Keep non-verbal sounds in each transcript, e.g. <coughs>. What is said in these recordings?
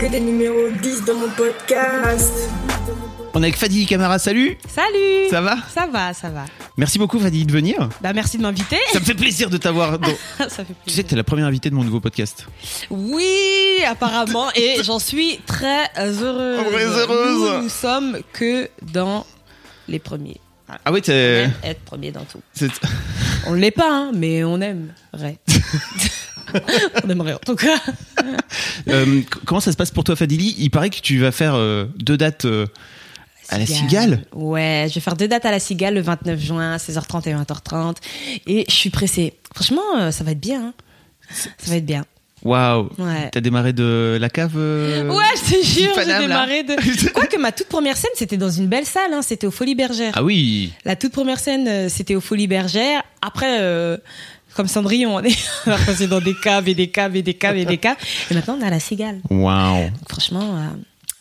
Que des numéros 10 dans mon podcast. On est avec Fadi Camara, salut Salut Ça va? Ça va, ça va. Merci beaucoup Fadi de venir. Bah merci de m'inviter. Ça me fait plaisir de t'avoir. <laughs> dans- Ça fait Tu sais, plaisir. t'es la première invitée de mon nouveau podcast. Oui, apparemment, <laughs> et j'en suis très heureuse. Très heureuse. Nous, nous sommes que dans les premiers. Voilà. Ah oui, On t'es. aime être premier dans tout. c'est- On l'est pas, hein, mais on aimerait. <laughs> <laughs> on aimerait en tout cas. Euh, comment ça se passe pour toi Fadili? Il paraît que tu vas faire euh, deux dates euh, à la Cigale. Ouais, je vais faire deux dates à la Cigale le 29 juin, 16h30 et 20h30. Et je suis pressée. Franchement, ça va être bien. hein. Ça va être bien. Waouh Ouais. T'as démarré de la cave euh, Ouais, je te jure, j'ai Paname, là. démarré de. <laughs> Quoique ma toute première scène, c'était dans une belle salle, hein, c'était au Folies Bergères. Ah oui La toute première scène, c'était au Folies Bergères. Après, euh, comme Cendrillon, on est <laughs> passé dans des caves et des caves et des caves et des caves. Et maintenant, on est à la Cigale. Waouh franchement, euh,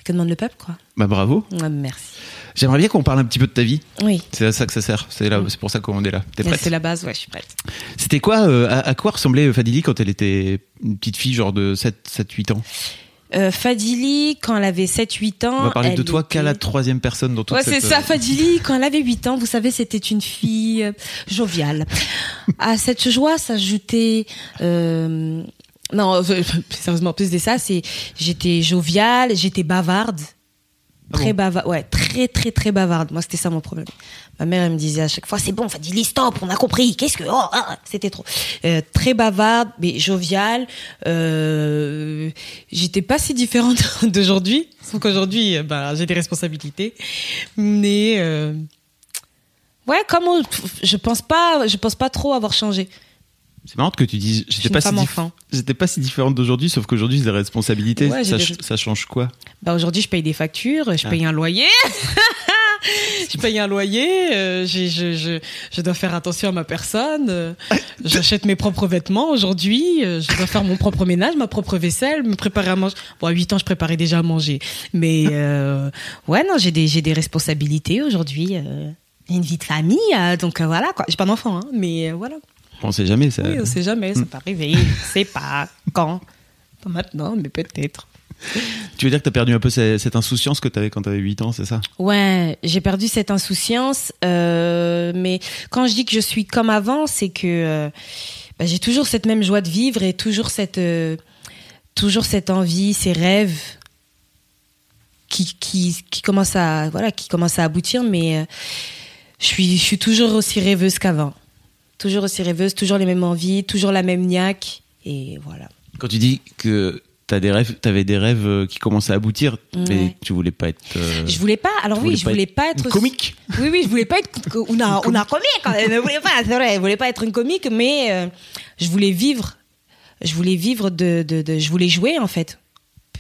que demande le peuple, quoi Bah bravo Ouais, Merci. J'aimerais bien qu'on parle un petit peu de ta vie. Oui. C'est à ça que ça sert. C'est là, c'est pour ça qu'on est là. T'es prête C'est la base, ouais, je suis prête. C'était quoi euh, à, à quoi ressemblait Fadili quand elle était une petite fille, genre de 7, 7 8 ans? Euh, Fadili, quand elle avait 7-8 ans. On va parler de toi qu'à la troisième personne dans toute Ouais, cette... c'est ça, euh, Fadili, quand elle avait 8 ans, vous savez, c'était une fille euh, joviale. À cette joie s'ajoutait... Euh, non, <laughs> sérieusement, plus de ça, c'est j'étais joviale, j'étais bavarde. Ah Très bon bavarde, ouais, très très très bavarde. Moi, c'était ça mon problème. Ma mère, elle me disait à chaque fois, c'est bon, Fadili, stop, on a compris. Qu'est-ce que, oh, ah, c'était trop. Euh, très bavarde, mais joviale. Euh, j'étais pas si différente <laughs> d'aujourd'hui, sauf qu'aujourd'hui, bah, j'ai des responsabilités. Mais euh, ouais, comme on- je pense pas, je pense pas trop avoir changé. C'est marrant que tu dises j'étais pas, si j'étais pas si différente d'aujourd'hui, sauf qu'aujourd'hui j'ai des responsabilités. Ouais, des ça change quoi? Bah aujourd'hui, je paye des factures, je Ah. paye un loyer. <laughs> je paye un loyer, euh, je, je, je dois faire attention à ma personne. euh, J'achète mes propres vêtements aujourd'hui, euh, je dois faire mon propre ménage, ma propre vaisselle, me préparer à manger. Bon, à 8 ans, je préparais déjà à manger. Mais ouais, non, j'ai des, j'ai des responsabilités aujourd'hui. une vie de famille, donc voilà quoi. J'ai pas d'enfant, hein, mais voilà. On sait jamais ça. Oui, on sait jamais, ça peut arriver. C'est pas quand. Pas maintenant, mais peut-être. <laughs> Tu veux dire que t'as perdu un peu ce- cette insouciance que t'avais quand t'avais 8 ans, c'est ça? Ouais, j'ai perdu cette insouciance, euh, mais quand je dis que je suis comme avant, c'est que euh, bah, j'ai toujours cette même joie de vivre et toujours cette, euh, toujours cette envie, ces rêves qui, qui, qui commencent à, voilà, qui commencent à aboutir, mais euh, je suis, je suis toujours aussi rêveuse qu'avant, toujours aussi rêveuse, toujours les mêmes envies, toujours la même niaque, et voilà. Quand tu dis que t'as des rêves, t'avais des rêves euh, qui commençaient à aboutir, mais tu voulais pas être. euh, Je voulais pas. Alors oui, voulais je voulais pas être une comique. Oui, oui, je voulais pas être. On a, on a comique. quand même. Je voulais pas. C'est vrai. Je voulais pas être une comique, mais euh, je voulais vivre. Je voulais vivre de, de, de- Je voulais jouer en fait.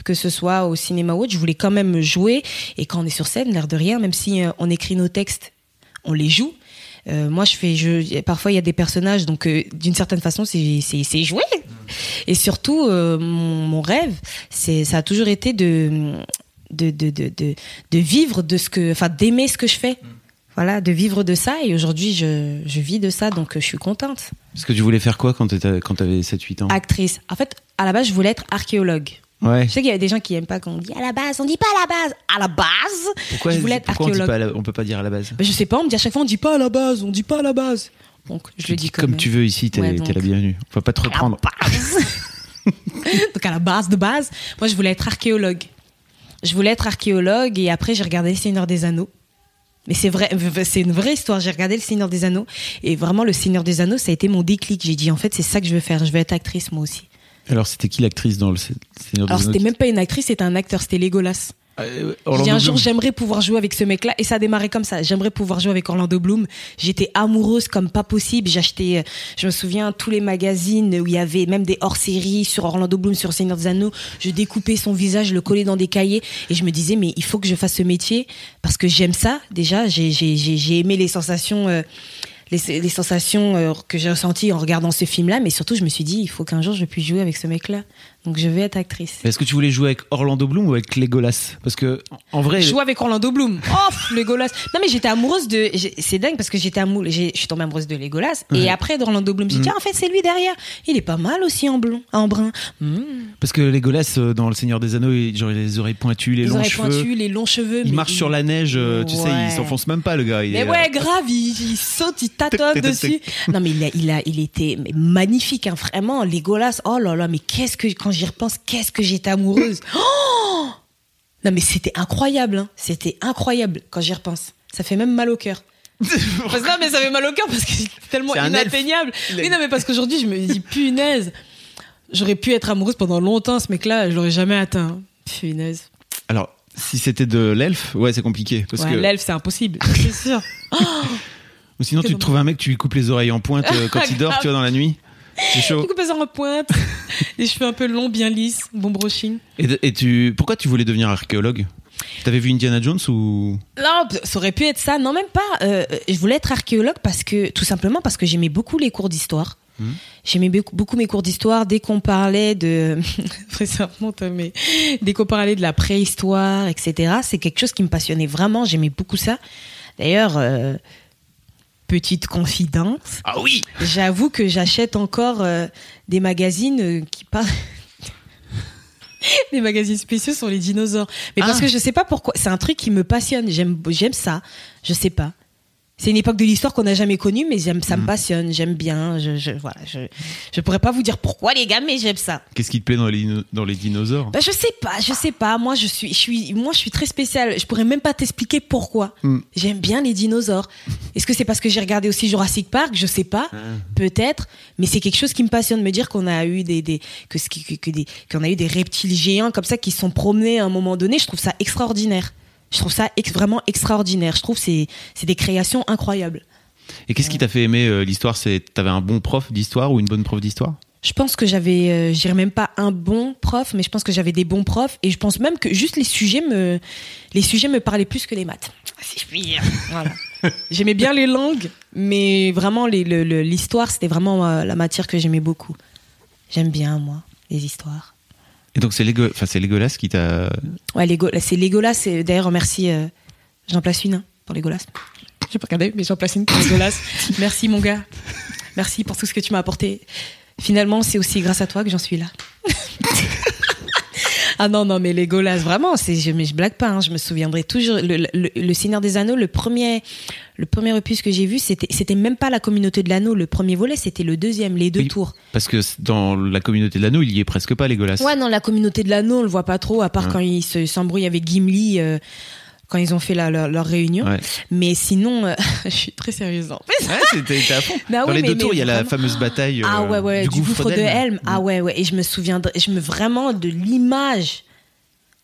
Que ce soit au cinéma ou autre, je voulais quand même jouer. Et quand on est sur scène, l'air de rien, même si euh, on écrit nos textes, on les joue. Euh, moi, je fais. Je, parfois, il y a des personnages, donc euh, d'une certaine façon, c'est jouer. Et surtout, euh, mon, mon rêve, c'est ça a toujours été de de, de, de, de, de vivre de ce que, enfin, d'aimer ce que je fais. Voilà, de vivre de ça. Et aujourd'hui, je, je vis de ça, donc je suis contente. Parce que tu voulais faire quoi quand quand t'avais 7-8 ans? Actrice. En fait, à la base, je voulais être archéologue. Ouais. Je sais qu'il y a des gens qui aiment pas quand on dit à la base. On dit pas à la base. À la base, Pourquoi, je voulais être pourquoi on, dit archéologue. pas à la- on peut pas dire à la base? Mais je sais pas, on me dit à chaque fois, on dit pas à la base, on dit pas à la base. Donc, je Tu le dis comme même. tu veux ici, t'es Ouais, la bienvenue. On va pas te reprendre. À la base. <laughs> Donc à la base de base, moi je voulais être archéologue. Je voulais être archéologue et après j'ai regardé Seigneur des Anneaux. Mais c'est vrai, c'est une vraie histoire. J'ai regardé Le Seigneur des Anneaux et vraiment Le Seigneur des Anneaux, ça a été mon déclic. J'ai dit en fait c'est ça que je veux faire. Je veux être actrice moi aussi. Alors c'était qui l'actrice dans le Seigneur des Alors c'était même pas une actrice, c'était un acteur, c'était Legolas. Euh, J'ai un jour, j'aimerais pouvoir jouer avec ce mec-là. Et ça a démarré comme ça. J'aimerais pouvoir jouer avec Orlando Bloom. J'étais amoureuse comme pas possible. J'achetais, euh, je me souviens, tous les magazines où il y avait même des hors-séries sur Orlando Bloom, sur Seigneur des Anneaux. Je découpais son visage, je le collais dans des cahiers. Et je me disais, mais il faut que je fasse ce métier parce que j'aime ça. Déjà, j'ai aimé les sensations, euh, les, les sensations euh, que j'ai ressenties en regardant ce film-là. Mais surtout, je me suis dit, il faut qu'un jour je puisse jouer avec ce mec-là. Donc, je vais être actrice. Est-ce que tu voulais jouer avec Orlando Bloom ou avec Legolas? Parce que en vrai, Jouer avec Orlando Bloom. Oh, Legolas. Non, mais j'étais amoureuse de. C'est dingue parce que j'étais amoureuse. Je suis tombée amoureuse de Legolas. Ouais. Et après, d'Orlando Bloom, j'ai dit, Mm. tiens, en fait, c'est lui derrière. Il est pas mal aussi en blond, en brun. Mm. parce que Legolas euh, dans Le Seigneur des Anneaux, il, genre il a les oreilles pointues, les, Les longs oreilles cheveux. pointues, les longs cheveux. Il mais marche sur la neige, euh, tu sais, il s'enfonce même pas le gars. Il Mais est, euh, ouais, grave, il, il saute, il tâtonne <laughs> dessus. Non, mais il a, il a, il était magnifique, hein, vraiment. Legolas, oh là là, mais qu'est-ce que, quand j'y repense, qu'est-ce que j'étais amoureuse. <laughs> Oh non, mais c'était incroyable, hein. C'était incroyable quand j'y repense. Ça fait même mal au cœur. <laughs> Non, mais ça fait mal au cœur parce que c'est tellement inatteignable. Oui, non, mais parce qu'aujourd'hui, je me dis, punaise, j'aurais pu être amoureuse pendant longtemps, ce mec-là, je l'aurais jamais atteint. Punaise. Alors, si c'était de l'elfe, ouais, c'est compliqué. Parce Ouais, que l'elfe, c'est impossible, c'est sûr. <laughs> ou sinon, tu te trouves un mec, tu lui coupes les oreilles en pointe euh, quand il dort, tu vois, dans la nuit. C'est chaud. Du coup, en pointe, les <laughs> cheveux un peu longs, bien lisses, bon brushing. Et, et tu, pourquoi tu voulais devenir archéologue? T'avais vu Indiana Jones ou? Non, ça aurait pu être ça. Non, même pas. Euh, je voulais être archéologue parce que, tout simplement parce que j'aimais beaucoup les cours d'histoire. Mhm. J'aimais beaucoup, mes cours d'histoire. Dès qu'on parlait de, <laughs> ça remonte, hein, mais dès qu'on parlait de la préhistoire, etc., c'est quelque chose qui me passionnait vraiment. J'aimais beaucoup ça. D'ailleurs, euh, petite confidence, Ah oui j'avoue que j'achète encore euh, des magazines euh, qui parlent. <laughs> des magazines spéciaux sur les dinosaures. Mais parce Ah. que je sais pas pourquoi. C'est un truc qui me passionne. J'aime, j'aime ça. Je sais pas. C'est une époque de l'histoire qu'on n'a jamais connue, mais j'aime, ça me passionne. J'aime bien. Je, je, voilà. Je, je pourrais pas vous dire pourquoi, les gars, mais j'aime ça. Qu'est-ce qui te plaît dans les, dans les dinosaures? Bah, je sais pas, je sais pas. Moi, je suis, je suis, moi, je suis très spéciale. Je pourrais même pas t'expliquer pourquoi. Mm. J'aime bien les dinosaures. Est-ce que c'est parce que j'ai regardé aussi Jurassic Park? Je sais pas. Peut-être. Mais c'est quelque chose qui me passionne. Me dire qu'on a eu des, des que, ce qui- que, que des, qu'on a eu des reptiles géants comme ça qui se sont promenés à un moment donné. Je trouve ça extraordinaire. Je trouve ça ex- vraiment extraordinaire. Je trouve que c'est, c'est des créations incroyables. Et qu'est-ce qui t'a fait aimer euh, l'histoire? C'est t'avais un bon prof d'histoire ou une bonne prof d'histoire? Je pense que j'avais, euh, je dirais même pas un bon prof, mais je pense que j'avais des bons profs et je pense même que juste les sujets me, les sujets me parlaient plus que les maths. Si je puis dire. Voilà. J'aimais bien les langues, mais vraiment le- l'histoire, c'était vraiment euh, la matière que j'aimais beaucoup. J'aime bien moi les histoires. Et donc c'est Lego- enfin c'est Legolas qui t'a Ouais, Lego, c'est Legolas. c'est- D'ailleurs, remercie. euh, J'en place une hein, pour Legolas. J'ai pas regardé, mais j'en place une pour Legolas. Merci mon gars. Merci pour tout ce que tu m'as apporté. Finalement, c'est aussi grâce à toi que j'en suis là. Ah non, non, mais Legolas, vraiment, c'est, je, mais je blague pas, hein, je me souviendrai toujours. Le, le, le Seigneur des Anneaux, le premier, le premier opus que j'ai vu, c'était, c'était même pas la communauté de l'anneau. Le premier volet, c'était le deuxième, les deux Oui. tours. parce que dans la communauté de l'anneau, il y est presque pas Legolas. Ouais, non, la communauté de l'anneau, on le voit pas trop, à part Ouais. quand ils se, s'embrouillent avec Gimli, euh, quand ils ont fait la- leur, leur réunion. Ouais. Mais sinon, euh, <laughs> je suis très sérieuse. En fait. Ouais, à fond. Bah Dans oui, les mais- deux tours, il y a la fameuse bataille ah euh, ouais, ouais, du, du, gouffre, de Helm. Mm. Ah ouais, ouais. Et je me souviendrai, je me vraiment de l'image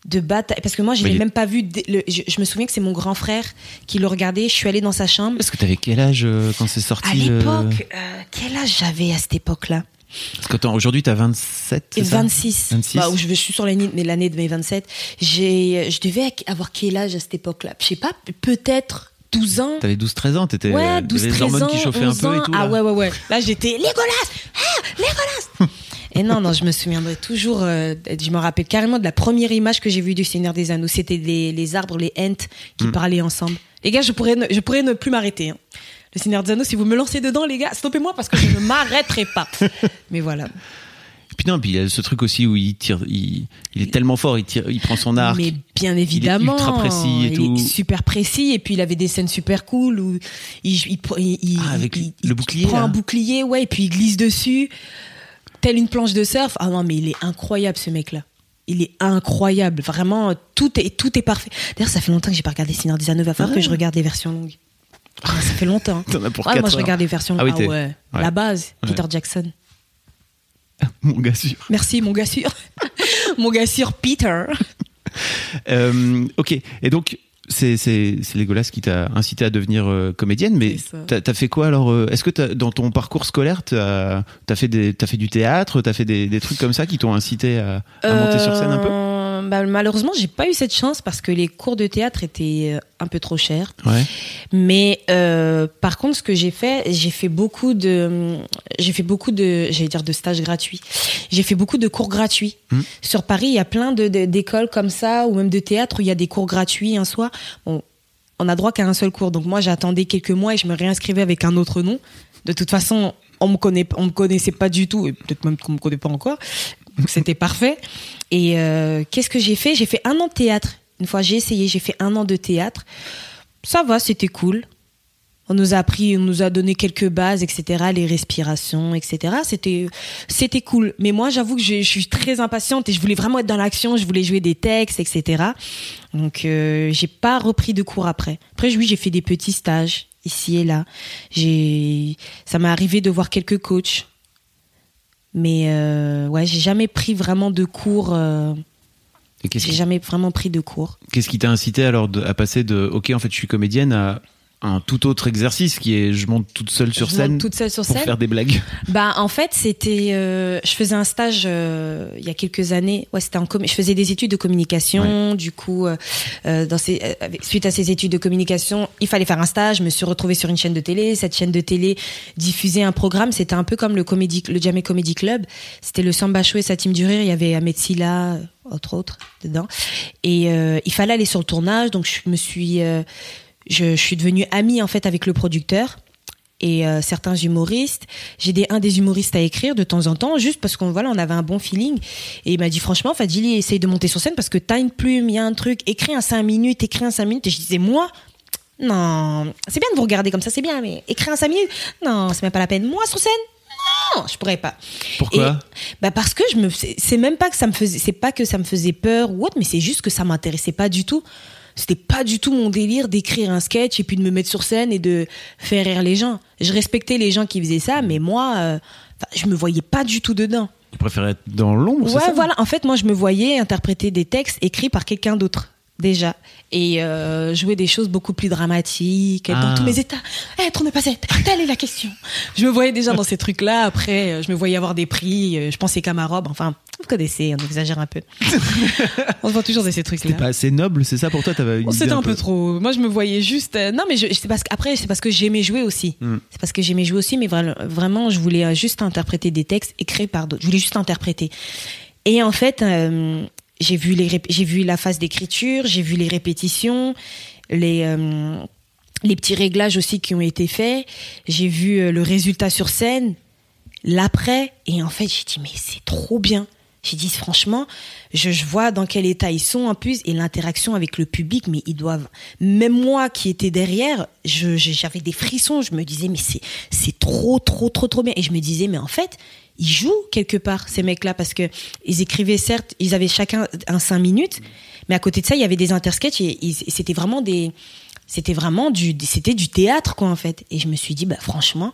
de bataille. Parce que moi, je l'ai même pas vu. le- je, je me souviens que c'est mon grand frère qui le regardait. Je suis allée dans sa chambre. Parce que t'avais quel âge euh, quand c'est sorti À l'époque, euh, quel âge j'avais à cette époque-là? Parce qu'attends, aujourd'hui t'as 27 Et c'est ça 26. 26. Bah, je, je suis sur l'année, mais l'année de mes 27. J'ai, je devais avoir quel âge à cette époque-là? Je sais pas, peut-être 12 ans. T'avais 12-13 ans, t'étais Ouais, euh, 12, t'avais les 13 hormones ans, qui chauffaient un 11 peu et tout. Ah là. ouais, ouais, ouais. Là, j'étais Légolas Ah, Légolas Et non, non, je me souviendrai toujours, euh, je me rappelle carrément de la première image que j'ai vue du Seigneur des Anneaux. C'était les, les arbres, les ents qui Mm. parlaient ensemble. Les gars, je pourrais ne, je pourrais ne plus m'arrêter. hein. Le Anneaux, si vous me lancez dedans, les gars, stoppez-moi parce que je ne m'arrêterai pas. <laughs> Mais voilà. Et puis non, puis il y a ce truc aussi où il tire, il, il est tellement fort, il tire, il prend son arc. Mais bien évidemment. ultra précis et il tout. est super précis. Et puis il avait des scènes super cool où il, il, il- il- Ah, avec il- le il bouclier, prend là. un bouclier, ouais, et puis il glisse dessus, telle une planche de surf. Ah non, mais il est incroyable ce mec-là. Il est incroyable, vraiment. Tout est tout est parfait. D'ailleurs, ça fait longtemps que j'ai pas regardé Seigneur des Anneaux. Il va falloir Ah que je regarde les versions longues. Ah, ça fait longtemps. T'en as pour Ouais, moi, je regarde les versions Ah oui, t'es- ouais. ouais. La base. Peter Jackson. <laughs> Mon gars sûr. Merci, mon gars sûr. <laughs> mon gars sûr, Peter. <laughs> Euh, ok. Et donc, c'est c'est c'est Legolas qui t'a incité à devenir euh, comédienne, mais t'as fait quoi alors euh, Est-ce que dans ton parcours scolaire, t'as as fait des fait du théâtre, t'as fait des, des trucs comme ça qui t'ont incité à, à monter sur scène un peu? Bah, Malheureusement, j'ai pas eu cette chance parce que les cours de théâtre étaient euh, un peu trop chers. Ouais. Mais euh, par contre, ce que j'ai fait, j'ai fait beaucoup de, j'ai fait beaucoup de, j'allais dire de stages gratuits. J'ai fait beaucoup de cours gratuits. Hmm. Sur Paris, il y a plein de- de- d'écoles comme ça ou même de théâtre où il y a des cours gratuits un soir. Bon, on a droit qu'à un seul cours. Donc moi, j'attendais quelques mois et je me réinscrivais avec un autre nom. De toute façon, on me connaît, on me connaissait pas du tout et peut-être même qu'on me connaît pas encore. Donc c'était parfait. Et euh, qu'est-ce que j'ai fait? J'ai fait un an de théâtre. Une fois, j'ai essayé. J'ai fait un an de théâtre. Ça va, c'était cool. On nous a appris, on nous a donné quelques bases, etc., les respirations, etc. C'était, c'était cool. Mais moi, j'avoue que je, suis très impatiente et je voulais vraiment être dans l'action. Je voulais jouer des textes, etc. Donc, euh, j'ai pas repris de cours après. Après, oui, j'ai fait des petits stages ici et là. J'ai, ça m'est arrivé de voir quelques coachs. Mais euh, ouais, j'ai jamais pris vraiment de cours. euh, j'ai qui, jamais vraiment pris de cours. qu'est-ce qui t'a incité alors de- à passer de OK, en fait, je suis comédienne à un tout autre exercice qui est je monte toute seule sur Je scène toute seule sur pour scène. faire des blagues. <laughs> Bah en fait c'était euh, je faisais un stage euh, il y a quelques années. Ouais c'était en je faisais des études de communication. Du coup euh, dans ces suite à ces études de communication il fallait faire un stage. Je me suis retrouvée sur une chaîne de télé. Cette chaîne de télé diffusait un programme. C'était un peu comme le comédie le Comedy Club. C'était le Samba Show et sa team du rire. Il y avait Ahmed Silla entre autres dedans. Et il fallait aller sur le tournage. Donc je me suis je, je suis devenue amie en fait avec le producteur et euh, certains humoristes. J'ai aidé un des humoristes à écrire de temps en temps, juste parce qu'on voilà, on avait un bon feeling. Et il m'a dit franchement, Fadili, essaye de monter sur scène parce que t'as une plume, il y a un truc, écris un 5 minutes, écris un 5 minutes. Et je disais moi? Non, c'est bien de vous regarder comme ça, c'est bien, mais écrire un 5 minutes, non, c'est même pas la peine. Moi sur scène, non, je pourrais pas. Pourquoi? Et- bah parce que je me, c'est même pas que ça me faisait, c'est pas que ça me faisait peur ou autre, mais c'est juste que ça m'intéressait pas du tout. C'était pas du tout mon délire d'écrire un sketch et puis de me mettre sur scène et de faire rire les gens. Je respectais les gens qui faisaient ça, mais moi, euh, je me voyais pas du tout dedans. Tu préférais être dans l'ombre, Ouais, ça? voilà. En fait, moi, je me voyais interpréter des textes écrits par quelqu'un d'autre déjà et euh, jouer des choses beaucoup plus dramatiques Ah. dans tous mes états. Eh, tourne pas cette. Telle est la question. Je me voyais déjà dans ces trucs-là. Après, euh, je me voyais avoir des prix. euh, Je pensais qu'à ma robe. Enfin, vous connaissez, on exagère un peu. <laughs> on se voit toujours de ces trucs-là. C'était pas assez noble, c'est ça pour toi? T'avais idée C'était un peu trop. Moi, je me voyais juste. non, mais je, c'est parce que, après, c'est parce que j'aimais jouer aussi. Mm. C'est parce que j'aimais jouer aussi, mais vra- vraiment, je voulais juste interpréter des textes écrits par d'autres. Je voulais juste interpréter. Et en fait, euh, j'ai vu les, j'ai vu la phase d'écriture, j'ai vu les répétitions, les. euh, les petits réglages aussi qui ont été faits, j'ai vu euh, le résultat sur scène, l'après, et en fait j'ai dit mais c'est trop bien. J'ai dit franchement, je, je vois dans quel état ils sont en plus et l'interaction avec le public, mais ils doivent. Même moi qui étais derrière, j'avais des frissons. Je me disais mais c'est c'est trop trop trop trop bien. Et je me disais mais en fait ils jouent quelque part ces mecs-là parce que ils écrivaient certes, ils avaient chacun un cinq minutes, mais à côté de ça il y avait des intersketchs et, et c'était vraiment des c'était vraiment du c'était du théâtre quoi en fait. Et je me suis dit bah franchement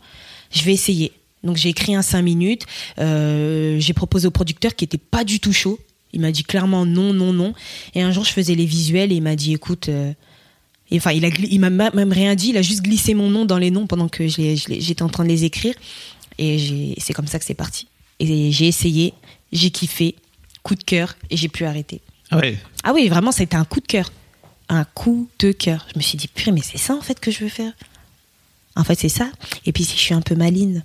je vais essayer. Donc j'ai écrit un 5 minutes. Euh, j'ai proposé au producteur qui était pas du tout chaud. Il m'a dit clairement non, non, non. Et un jour je faisais les visuels et il m'a dit écoute. euh, enfin il m'a même rien dit. Il a juste glissé mon nom dans les noms pendant que j'étais en train de les écrire. Et c'est comme ça que c'est parti. Et j'ai essayé, j'ai kiffé, coup de cœur et j'ai pu arrêter. Ah ouais. Ah oui, vraiment, c'était un coup de cœur. Un coup de cœur. Je me suis dit, purée, mais c'est ça en fait que je veux faire. En fait, c'est ça. Et puis si je suis un peu maline,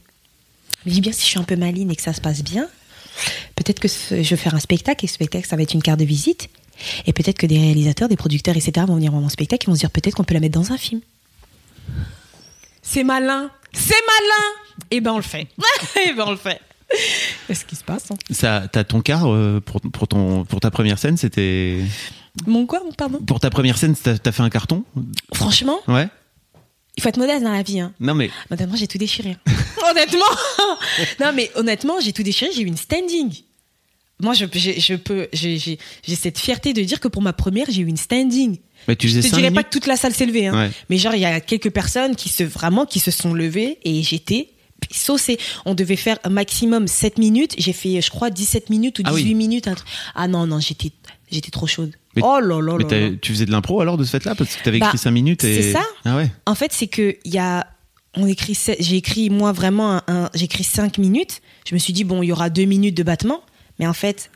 je me dis bien si je suis un peu maline et que ça se passe bien, peut-être que ce- je vais faire un spectacle et ce spectacle, ça va être une carte de visite. Et peut-être que des réalisateurs, des producteurs, etc. vont venir voir mon spectacle et vont se dire peut-être qu'on peut la mettre dans un film. C'est malin, c'est malin. Et ben on le fait. <laughs> Et ben on le fait. C'est ce qui se passe. hein? Ça, t'as ton quart euh, pour, pour, ton, pour ta première scène, c'était. Mon quoi, mon pardon? Pour ta première scène, t'as t'as fait un carton? Franchement, Ouais. il faut être modeste dans la vie. Hein. Non, mais. Honnêtement, j'ai tout déchiré. <laughs> honnêtement <laughs> Non, mais honnêtement, j'ai tout déchiré. J'ai eu une standing. Moi, je, j'ai- je peux, j'ai, j'ai, j'ai cette fierté de dire que pour ma première, j'ai eu une standing. mais tu Je te dirais pas que toute la salle s'est levée, hein. Ouais. mais genre il y a quelques personnes qui se vraiment qui se sont levées et j'étais saucée. On devait faire un maximum 7 minutes. J'ai fait, je crois, 17 minutes ou Ah 18 oui. minutes. un truc. Ah non, non, j'étais J'étais trop chaude. Mais- oh là là là. tu faisais de l'impro alors de ce fait-là? Parce que t'avais Bah, écrit 5 minutes et. c'est ça. Ah ouais. En fait, c'est que il y a, on écrit, j'ai écrit moi vraiment un, un- j'ai écrit cinq minutes. Je me suis dit bon, il y aura deux minutes de battement, mais en fait,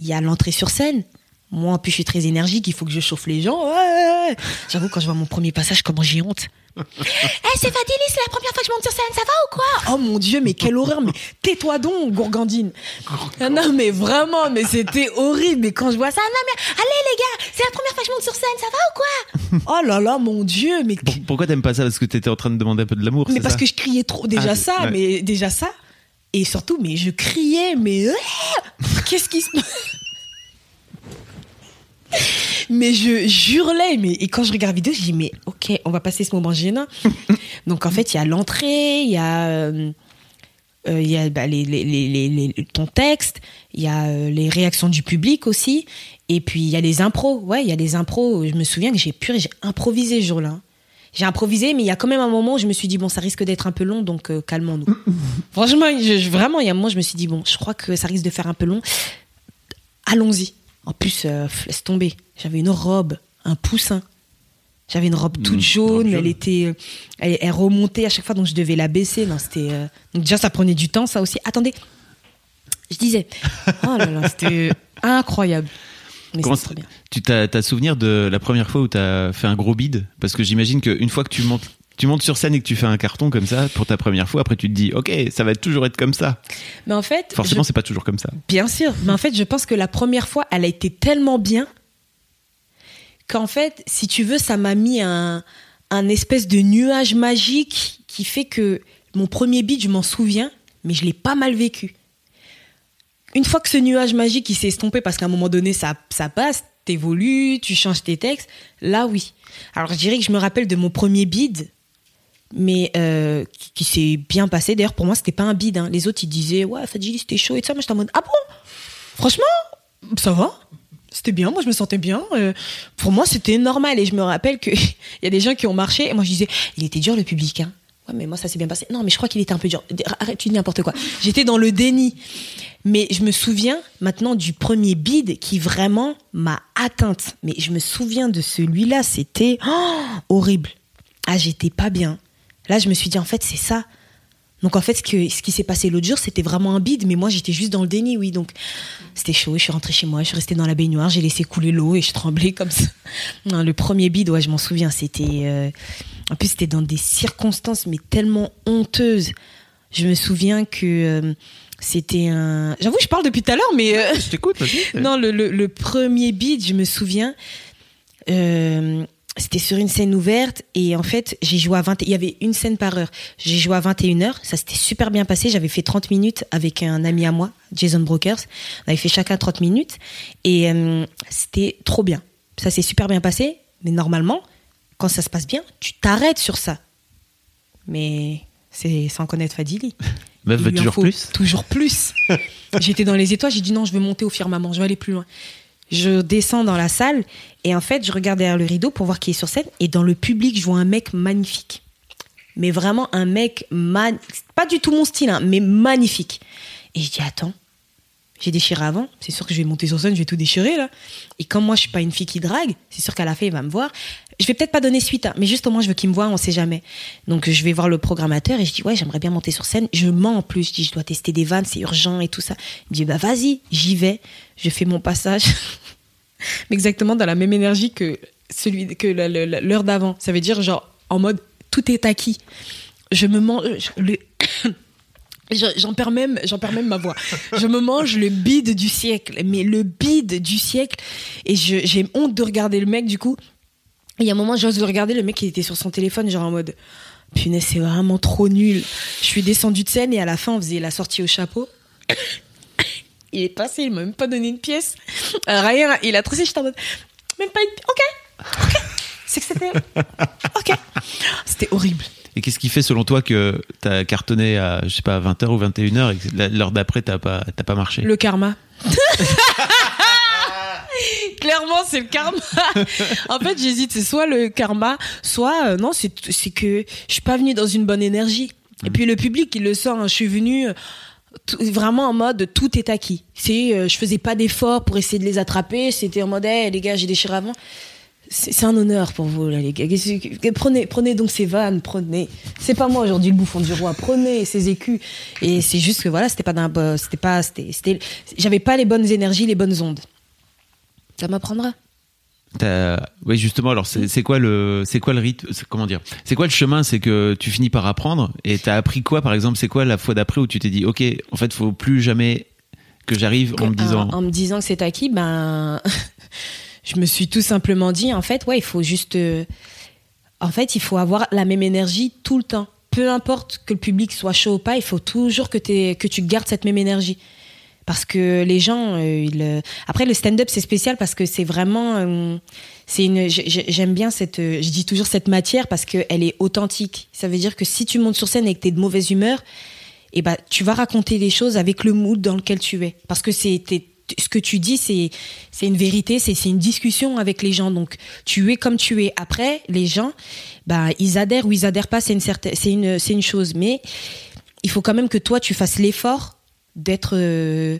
il y a l'entrée sur scène. Moi, en plus, je suis très énergique, il faut que je chauffe les gens. Ouais, ouais, ouais. J'avoue, quand je vois mon premier passage, comment j'ai honte. <laughs> Eh, c'est Fadili, c'est la première fois que je monte sur scène, ça va ou quoi? Oh mon dieu, mais quelle horreur, mais tais-toi donc, gourgandine. Ah non, mais vraiment, mais c'était horrible. Mais quand je vois ça, non, mais allez les gars, c'est la première fois que je monte sur scène, ça va ou quoi? Oh là là, mon dieu, mais Pour- pourquoi t'aimes pas ça? Parce que t'étais en train de demander un peu de l'amour, mais c'est parce ça? que je criais trop. Déjà Ah, ça, ouais. mais déjà ça. Et surtout, mais je criais, mais ah qu'est-ce qui se Mais je jurelais, mais et quand je regarde la vidéo, je dis mais ok, on va passer ce moment gênant. <laughs> Donc en fait, il y a l'entrée, il y a euh, euh, il y a bah, les, les, les, les- les- ton texte, il y a euh, les réactions du public aussi, et puis il y a les impros. Ouais, il y a les impros. Je me souviens que j'ai puré, j'ai improvisé ce jour-là. J'ai improvisé, mais il y a quand même un moment où je me suis dit bon, ça risque d'être un peu long, donc euh, calmons-nous. <laughs> Franchement, je- je- vraiment, il y a un moment, je me suis dit bon, je crois que ça risque de faire un peu long. Allons-y. En plus, euh, laisse tomber. J'avais une robe, un poussin. J'avais une robe toute Mmh, jaune, elle était, euh, elle, elle remontait à chaque fois, donc je devais la baisser. Non, c'était euh, donc déjà ça prenait du temps, ça aussi. Attendez, je disais, oh là là, c'était <laughs> incroyable. Mais. Tu t'as souvenir de la première fois où t'as fait un gros bide? Parce que j'imagine qu'une fois que tu montes, tu montes sur scène et que tu fais un carton comme ça pour ta première fois, après tu te dis, ok, ça va toujours être comme ça. Mais en fait, Forcément, je- c'est pas toujours comme ça. Bien sûr, mais en fait, je pense que la première fois, elle a été tellement bien qu'en fait, si tu veux, ça m'a mis un, un espèce de nuage magique qui fait que mon premier beat, je m'en souviens, mais je l'ai pas mal vécu. Une fois que ce nuage magique il s'est estompé, parce qu'à un moment donné, ça, ça passe, t'évolues, tu changes tes textes, là oui. Alors je dirais que je me rappelle de mon premier bid, mais euh, qui, s'est bien passé. D'ailleurs, pour moi, c'était pas un bid. hein. Les autres, ils disaient, ouais, Fadjili, c'était chaud et tout ça. Moi, j'étais en mode, ah bon? Franchement, ça va. C'était bien, moi je me sentais bien. Euh, pour moi, c'était normal. Et je me rappelle qu'il <laughs> y a des gens qui ont marché. Et moi, je disais, il était dur le public. Hein. Ouais, mais moi, ça s'est bien passé. Non, mais je crois qu'il était un peu dur. Arrête, tu dis n'importe quoi. J'étais dans le déni. Mais je me souviens maintenant du premier bid qui vraiment m'a atteinte. Mais je me souviens de celui-là, c'était oh, horrible. Ah, j'étais pas bien. Là, je me suis dit, en fait, c'est ça. Donc, en fait, ce, que, ce qui s'est passé l'autre jour, c'était vraiment un bide, mais moi, j'étais juste dans le déni, oui. Donc, c'était chaud. Je suis rentrée chez moi, je suis restée dans la baignoire, j'ai laissé couler l'eau et je tremblais comme ça. <laughs> Non, le premier bide, ouais, je m'en souviens, c'était. euh, En plus, c'était dans des circonstances, mais tellement honteuses. Je me souviens que euh, c'était un. J'avoue, je parle depuis tout à l'heure, mais. euh, Je t'écoute, vas-y. <laughs> non, le, le- le premier beat, je me souviens, euh, c'était sur une scène ouverte et en fait, j'ai joué à 20, il y avait une scène par heure. J'ai joué à 21h, ça s'était super bien passé. J'avais fait 30 minutes avec un ami à moi, Jason Brokers. On avait fait chacun 30 minutes et euh, c'était trop bien. Ça s'est super bien passé, mais normalement, quand ça se passe bien, tu t'arrêtes sur ça. Mais c'est sans connaître Fadili. <laughs> Meuf veut toujours plus. Toujours plus. <laughs> J'étais dans les étoiles, j'ai dit non, je veux monter au firmament, je veux aller plus loin. Je descends dans la salle et en fait, je regarde derrière le rideau pour voir qui est sur scène et dans le public, je vois un mec magnifique. Mais vraiment un mec man... pas du tout mon style, hein, mais magnifique. Et je dis attends, j'ai déchiré avant, c'est sûr que je vais monter sur scène, je vais tout déchirer là. Et comme moi je suis pas une fille qui drague, c'est sûr qu'à la fin il va me voir. Je vais peut-être pas donner suite, hein, mais juste au moins je veux qu'il me voit, on sait jamais. Donc je vais voir le programmateur et je dis ouais j'aimerais bien monter sur scène. Je mens en plus, je dis je dois tester des vannes, c'est urgent et tout ça. Il dit bah vas-y, j'y vais. Je fais mon passage, <laughs> mais exactement dans la même énergie que celui que l'heure d'avant. Ça veut dire genre en mode tout est acquis. Je me mens le <coughs> Je- J'en perds même, j'en perds même ma voix. Je me mange le bide du siècle, mais le bide du siècle. Et j'ai honte de regarder le mec du coup. Il y a un moment, j'ose de regarder le mec, il était sur son téléphone, genre en mode, punaise, c'est vraiment trop nul. Je suis descendue de scène et à la fin, on faisait la sortie au chapeau. <coughs> Il est passé, il m'a même pas donné une pièce. Euh, Rien, il a tracé, j'étais en mode, même pas une pièce. Ok, ok. C'est que c'était. Ok. C'était horrible. Et qu'est-ce qui fait selon toi que t'as cartonné à, je sais pas, 20h ou 21h et que l'heure d'après t'as pas, t'as pas marché? Le karma. <laughs> <laughs> Clairement, c'est le karma. <laughs> en fait, j'hésite. C'est soit le karma, soit euh, non, c'est que je suis pas venue dans une bonne énergie. Et puis le public, il le sent. hein. Je suis venue. tout- vraiment en mode tout est acquis. C'est, euh, je faisais pas d'efforts pour essayer de les attraper. C'était en mode, hey, les gars, j'ai déchiré avant. C'est un honneur pour vous, là, les gars. Prenez, prenez donc ces vannes, prenez. C'est pas moi aujourd'hui le bouffon du roi. Prenez ces écus. Et c'est juste que voilà, c'était pas d'un, bo- c'était pas, c'était, j'avais pas les bonnes énergies, les bonnes ondes. Ça m'apprendra. Oui, justement. Alors, c'est quoi le, c'est quoi le rythme Comment dire C'est quoi le chemin C'est que tu finis par apprendre. Et t'as appris quoi, par exemple C'est quoi la fois d'après où tu t'es dit, ok, en fait, faut plus jamais que j'arrive en me disant. en, en me disant que c'est acquis, ben, <laughs> je me suis tout simplement dit, en fait, ouais, il faut juste, euh, en fait, il faut avoir la même énergie tout le temps. Peu importe que le public soit chaud ou pas, il faut toujours que tu gardes cette même énergie. Parce que les gens, euh, ils, euh, après le stand-up c'est spécial parce que c'est vraiment, euh, c'est une, j'ai- j'ai- j'aime bien cette, je dis toujours cette matière parce que elle est authentique. Ça veut dire que si tu montes sur scène et que t'es de mauvaise humeur, et ben tu vas raconter les choses avec le mood dans lequel tu es. Parce que c'est ce que tu dis c'est c'est une vérité c'est c'est une discussion avec les gens. Donc tu es comme tu es. Après les gens ben ils adhèrent ou ils adhèrent pas c'est une certaine c'est une c'est une chose. Mais il faut quand même que toi tu fasses l'effort d'être euh,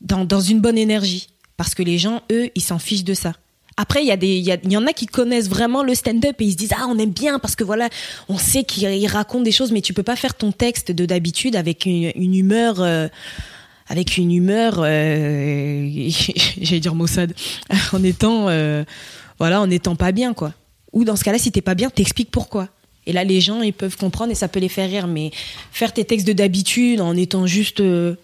dans dans une bonne énergie. Parce que les gens eux ils s'en fichent de ça. Après, il y, a des, y, a- y en a qui connaissent vraiment le stand-up et ils se disent ah on aime bien parce que voilà on sait qu'il il raconte des choses mais tu peux pas faire ton texte de d'habitude avec une, humeur euh, avec une humeur euh, <laughs> j'allais dire Mossad <laughs> en étant voilà en étant pas bien quoi. Ou dans ce cas-là si t'es pas bien t'expliques pourquoi et là les gens ils peuvent comprendre et ça peut les faire rire mais faire tes textes de d'habitude en étant juste euh,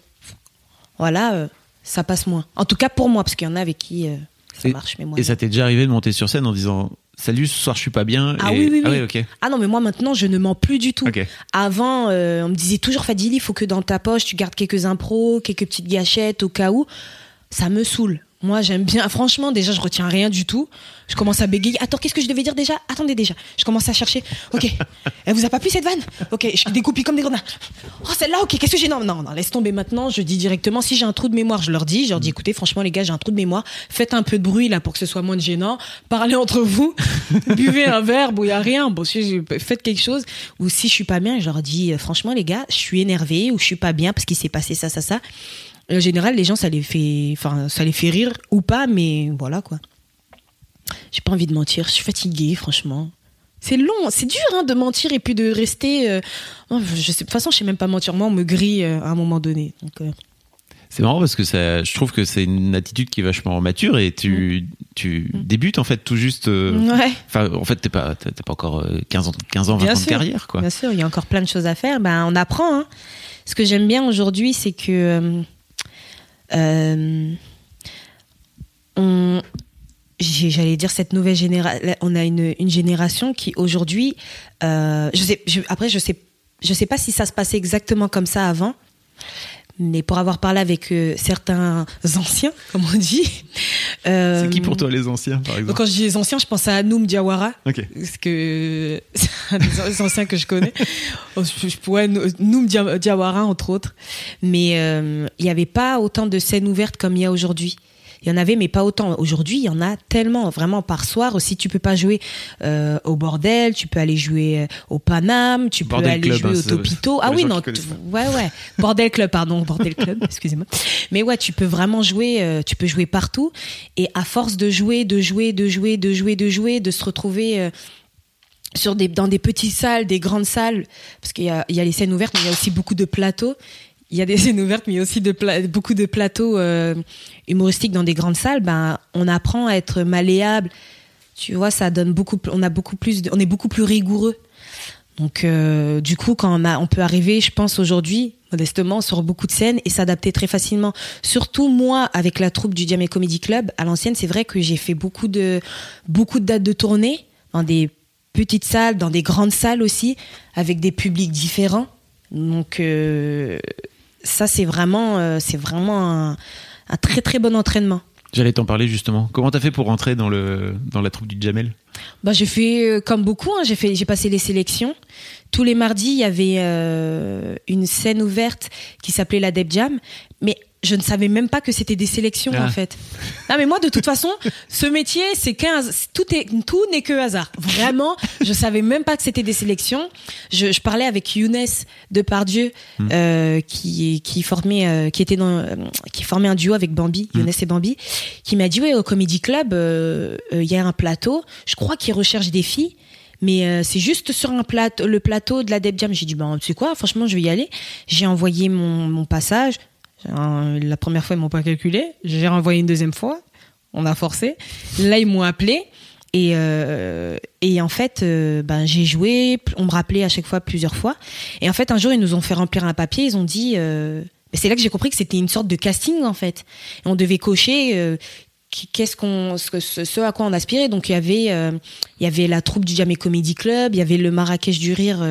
voilà euh, ça passe moins en tout cas pour moi parce qu'il y en a avec qui euh, ça Et- marche mais moi Et ça t'est déjà arrivé de monter sur scène en disant, salut, ce soir je suis pas bien. Ah et- oui, oui, Ah oui. Ah non, mais moi maintenant, je ne mens plus du tout. Avant, euh, on me disait toujours, Fadili, il faut que dans ta poche, tu gardes quelques impros, quelques petites gâchettes au cas où. Ça me saoule. Moi, j'aime bien. Franchement, déjà, je retiens rien du tout. Je commence à bégayer. Attends, qu'est-ce que je devais dire déjà? Attendez déjà. Je commence à chercher. Ok. <laughs> Elle vous a pas plu cette vanne? Ok. Je découpe comme des grenades. Oh, celle-là, ok. Qu'est-ce que j'ai? Non, non, non. Laisse tomber maintenant. Je dis directement. Si j'ai un trou de mémoire, je leur dis. Je leur dis, écoutez, franchement, les gars, j'ai un trou de mémoire. Faites un peu de bruit là pour que ce soit moins gênant. Parlez entre vous. <laughs> Buvez un verre. Bon, il y a rien. Bon, si faites quelque chose. Ou si je suis pas bien, je leur dis, euh, franchement, les gars, je suis énervé ou je suis pas bien parce qu'il s'est passé ça, ça, ça. Et en général, les gens, ça les fait, enfin, ça les fait rire ou pas, mais voilà quoi. J'ai pas envie de mentir, je suis fatiguée, franchement. C'est long, c'est dur hein, de mentir et puis de rester. euh, oh, je sais, de toute façon, je sais même pas mentir. Moi, on me grille euh, à un moment donné. Donc, euh, C'est marrant parce que ça, je trouve que c'est une attitude qui est vachement mature et tu, tu débutes en fait tout juste. Mm. ouais, en fait, t'es pas, t'as pas encore euh, 15 ans, 15 ans, 20 Bien ans de carrière, quoi. bien sûr, il y a encore plein de choses à faire. Ben, on apprend. hein. Ce que j'aime bien aujourd'hui, c'est que on, j'ai- j'allais dire cette nouvelle génération. On a une, une génération qui aujourd'hui, euh, je sais, après je sais, je sais pas si ça se passait exactement comme ça avant, mais pour avoir parlé avec euh, certains anciens, <laughs> comme on dit. euh, C'est qui pour toi les anciens, par exemple? Quand je dis les anciens, je pense à Anoum Diawara parce que <laughs> c'est un des anciens que je connais. <laughs> Je pourrais Noum Dia- Diawara entre autres, mais euh, il n'y avait pas autant de scènes ouvertes comme il y a aujourd'hui. Il y en avait, mais pas autant. Aujourd'hui, il y en a tellement, vraiment par soir. Aussi, tu peux pas jouer euh, au bordel, tu peux aller jouer euh, au Paname, tu peux aller Club, jouer hein, au Topito. <laughs> Ah oui, non, ouais, ouais. Bordel Club, pardon, Bordel Club, <laughs> excusez-moi. Mais ouais, tu peux vraiment jouer, euh, tu peux jouer partout. Et à force de jouer, de jouer, de jouer, de jouer, de jouer, de se retrouver euh, sur des, dans des petites salles, des grandes salles, parce qu'il y a, il y a les scènes ouvertes, mais il y a aussi beaucoup de plateaux. Il y a des <laughs> scènes ouvertes, mais aussi beaucoup de plateaux euh, humoristiques dans des grandes salles. Ben, on apprend à être malléable. Tu vois, ça donne beaucoup. On a beaucoup plus. on est beaucoup plus rigoureux. Donc, euh, du coup, quand on peut arriver, je pense aujourd'hui, modestement, sur beaucoup de scènes et s'adapter très facilement. Surtout moi, avec la troupe du Diamé Comedy Club, à l'ancienne, c'est vrai que j'ai fait beaucoup de beaucoup de dates de tournée dans des petites salles, dans des grandes salles aussi, avec des publics différents. Donc, euh, ça, c'est vraiment, euh, c'est vraiment un, un très très bon entraînement. J'allais t'en parler justement. Comment t'as fait pour rentrer dans le dans la troupe du Jamel Bah, j'ai fait euh, comme beaucoup. hein, j'ai fait, j'ai passé les sélections. Tous les mardis, il y avait euh, une scène ouverte qui s'appelait la Deb Jam. Je ne savais même pas que c'était des sélections Ah. en fait. Non mais moi de toute façon, ce métier c'est qu'un tout est tout n'est que hasard. Vraiment, je savais même pas que c'était des sélections. Je, je parlais avec Younes de Pardieu euh, qui qui formait euh, qui était dans euh, qui formait un duo avec Bambi, Younes et Bambi, qui m'a dit ouais au Comedy Club euh, il y a un plateau, je crois qu'ils recherchent des filles. Mais euh, c'est juste sur un plateau, le plateau de la Deb Jam. J'ai dit, ben, tu sais quoi, franchement, je vais y aller. J'ai envoyé mon, mon passage. Euh, la première fois, ils m'ont pas calculé. J'ai renvoyé une deuxième fois. On a forcé. Là, ils m'ont appelé. Et, euh, et en fait, euh, ben, j'ai joué. On me rappelait à chaque fois plusieurs fois. Et en fait, un jour, ils nous ont fait remplir un papier. Ils ont dit. Euh, c'est là que j'ai compris que c'était une sorte de casting en fait. Et on devait cocher euh, qu'est-ce qu'on ce, à quoi on aspirait. Donc il y avait il y avait la troupe du Jamé Comedy Club, il y avait le Marrakech du rire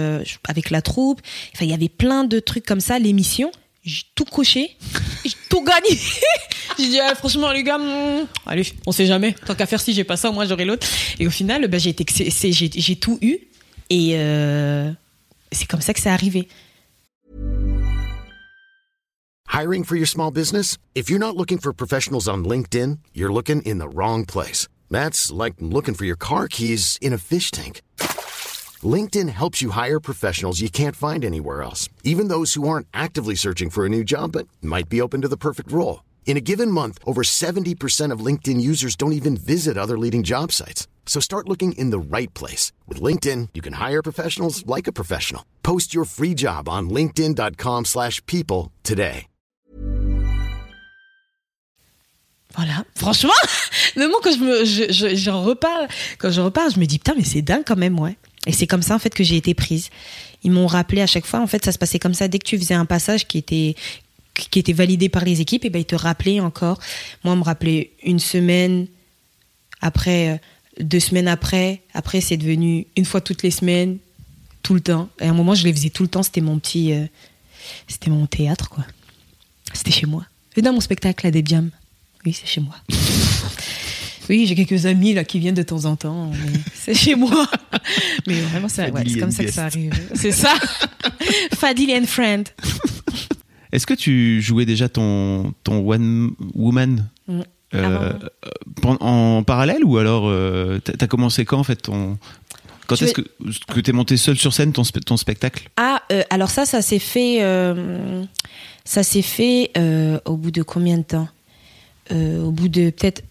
avec la troupe. Enfin il y avait plein de trucs comme ça. L'émission, j'ai tout coché, j'ai tout gagné. <laughs> j'ai dit ah, franchement les gars, hmm, allez on sait jamais. Tant qu'à faire si j'ai pas ça, moi j'aurai l'autre. Et au final, ben, j'ai j'ai tout eu et euh, c'est comme ça que c'est arrivé. Hiring for your small business? If you're not looking for professionals on LinkedIn, you're looking in the wrong place. That's like looking for your car keys in a fish tank. LinkedIn helps you hire professionals you can't find anywhere else, even those who aren't actively searching for a new job but might be open to the perfect role. In a given month, over 70% of LinkedIn users don't even visit other leading job sites. So start looking in the right place. With LinkedIn, you can hire professionals like a professional. Post your free job on linkedin.com/people slash people today. Voilà. Franchement, même moi, quand je me, je, je- j'en reparle, quand je reparle, je me dis, putain, mais c'est dingue quand même, ouais. Et c'est comme ça, en fait, que j'ai été prise. Ils m'ont rappelé à chaque fois, en fait, ça se passait comme ça. Dès que tu faisais un passage qui était, qui était validé par les équipes, et ben, ils te rappelaient encore. Moi, on me rappelait une semaine, après, euh, deux semaines après. Après, c'est devenu une fois toutes les semaines, tout le temps. Et à un moment, je les faisais tout le temps. C'était mon petit, euh, c'était mon théâtre, quoi. C'était chez moi. Et dans mon spectacle, à Debiam. Oui, c'est chez moi. <laughs> Oui, j'ai quelques amis là qui viennent de temps en temps. <laughs> C'est chez moi. Mais vraiment, c'est ouais, comme ça que ça arrive. C'est ça. <laughs> Fadil and friend. Est-ce que tu jouais déjà ton, ton One Woman Mm. euh, pen- en parallèle ou alors euh, t'as commencé quand en fait ton quand est-ce que, que t'es monté seul sur scène ton, ton spectacle? Ah, euh, alors ça, ça s'est fait. euh, ça s'est fait euh, au bout de combien de temps? Euh, Au bout de peut-être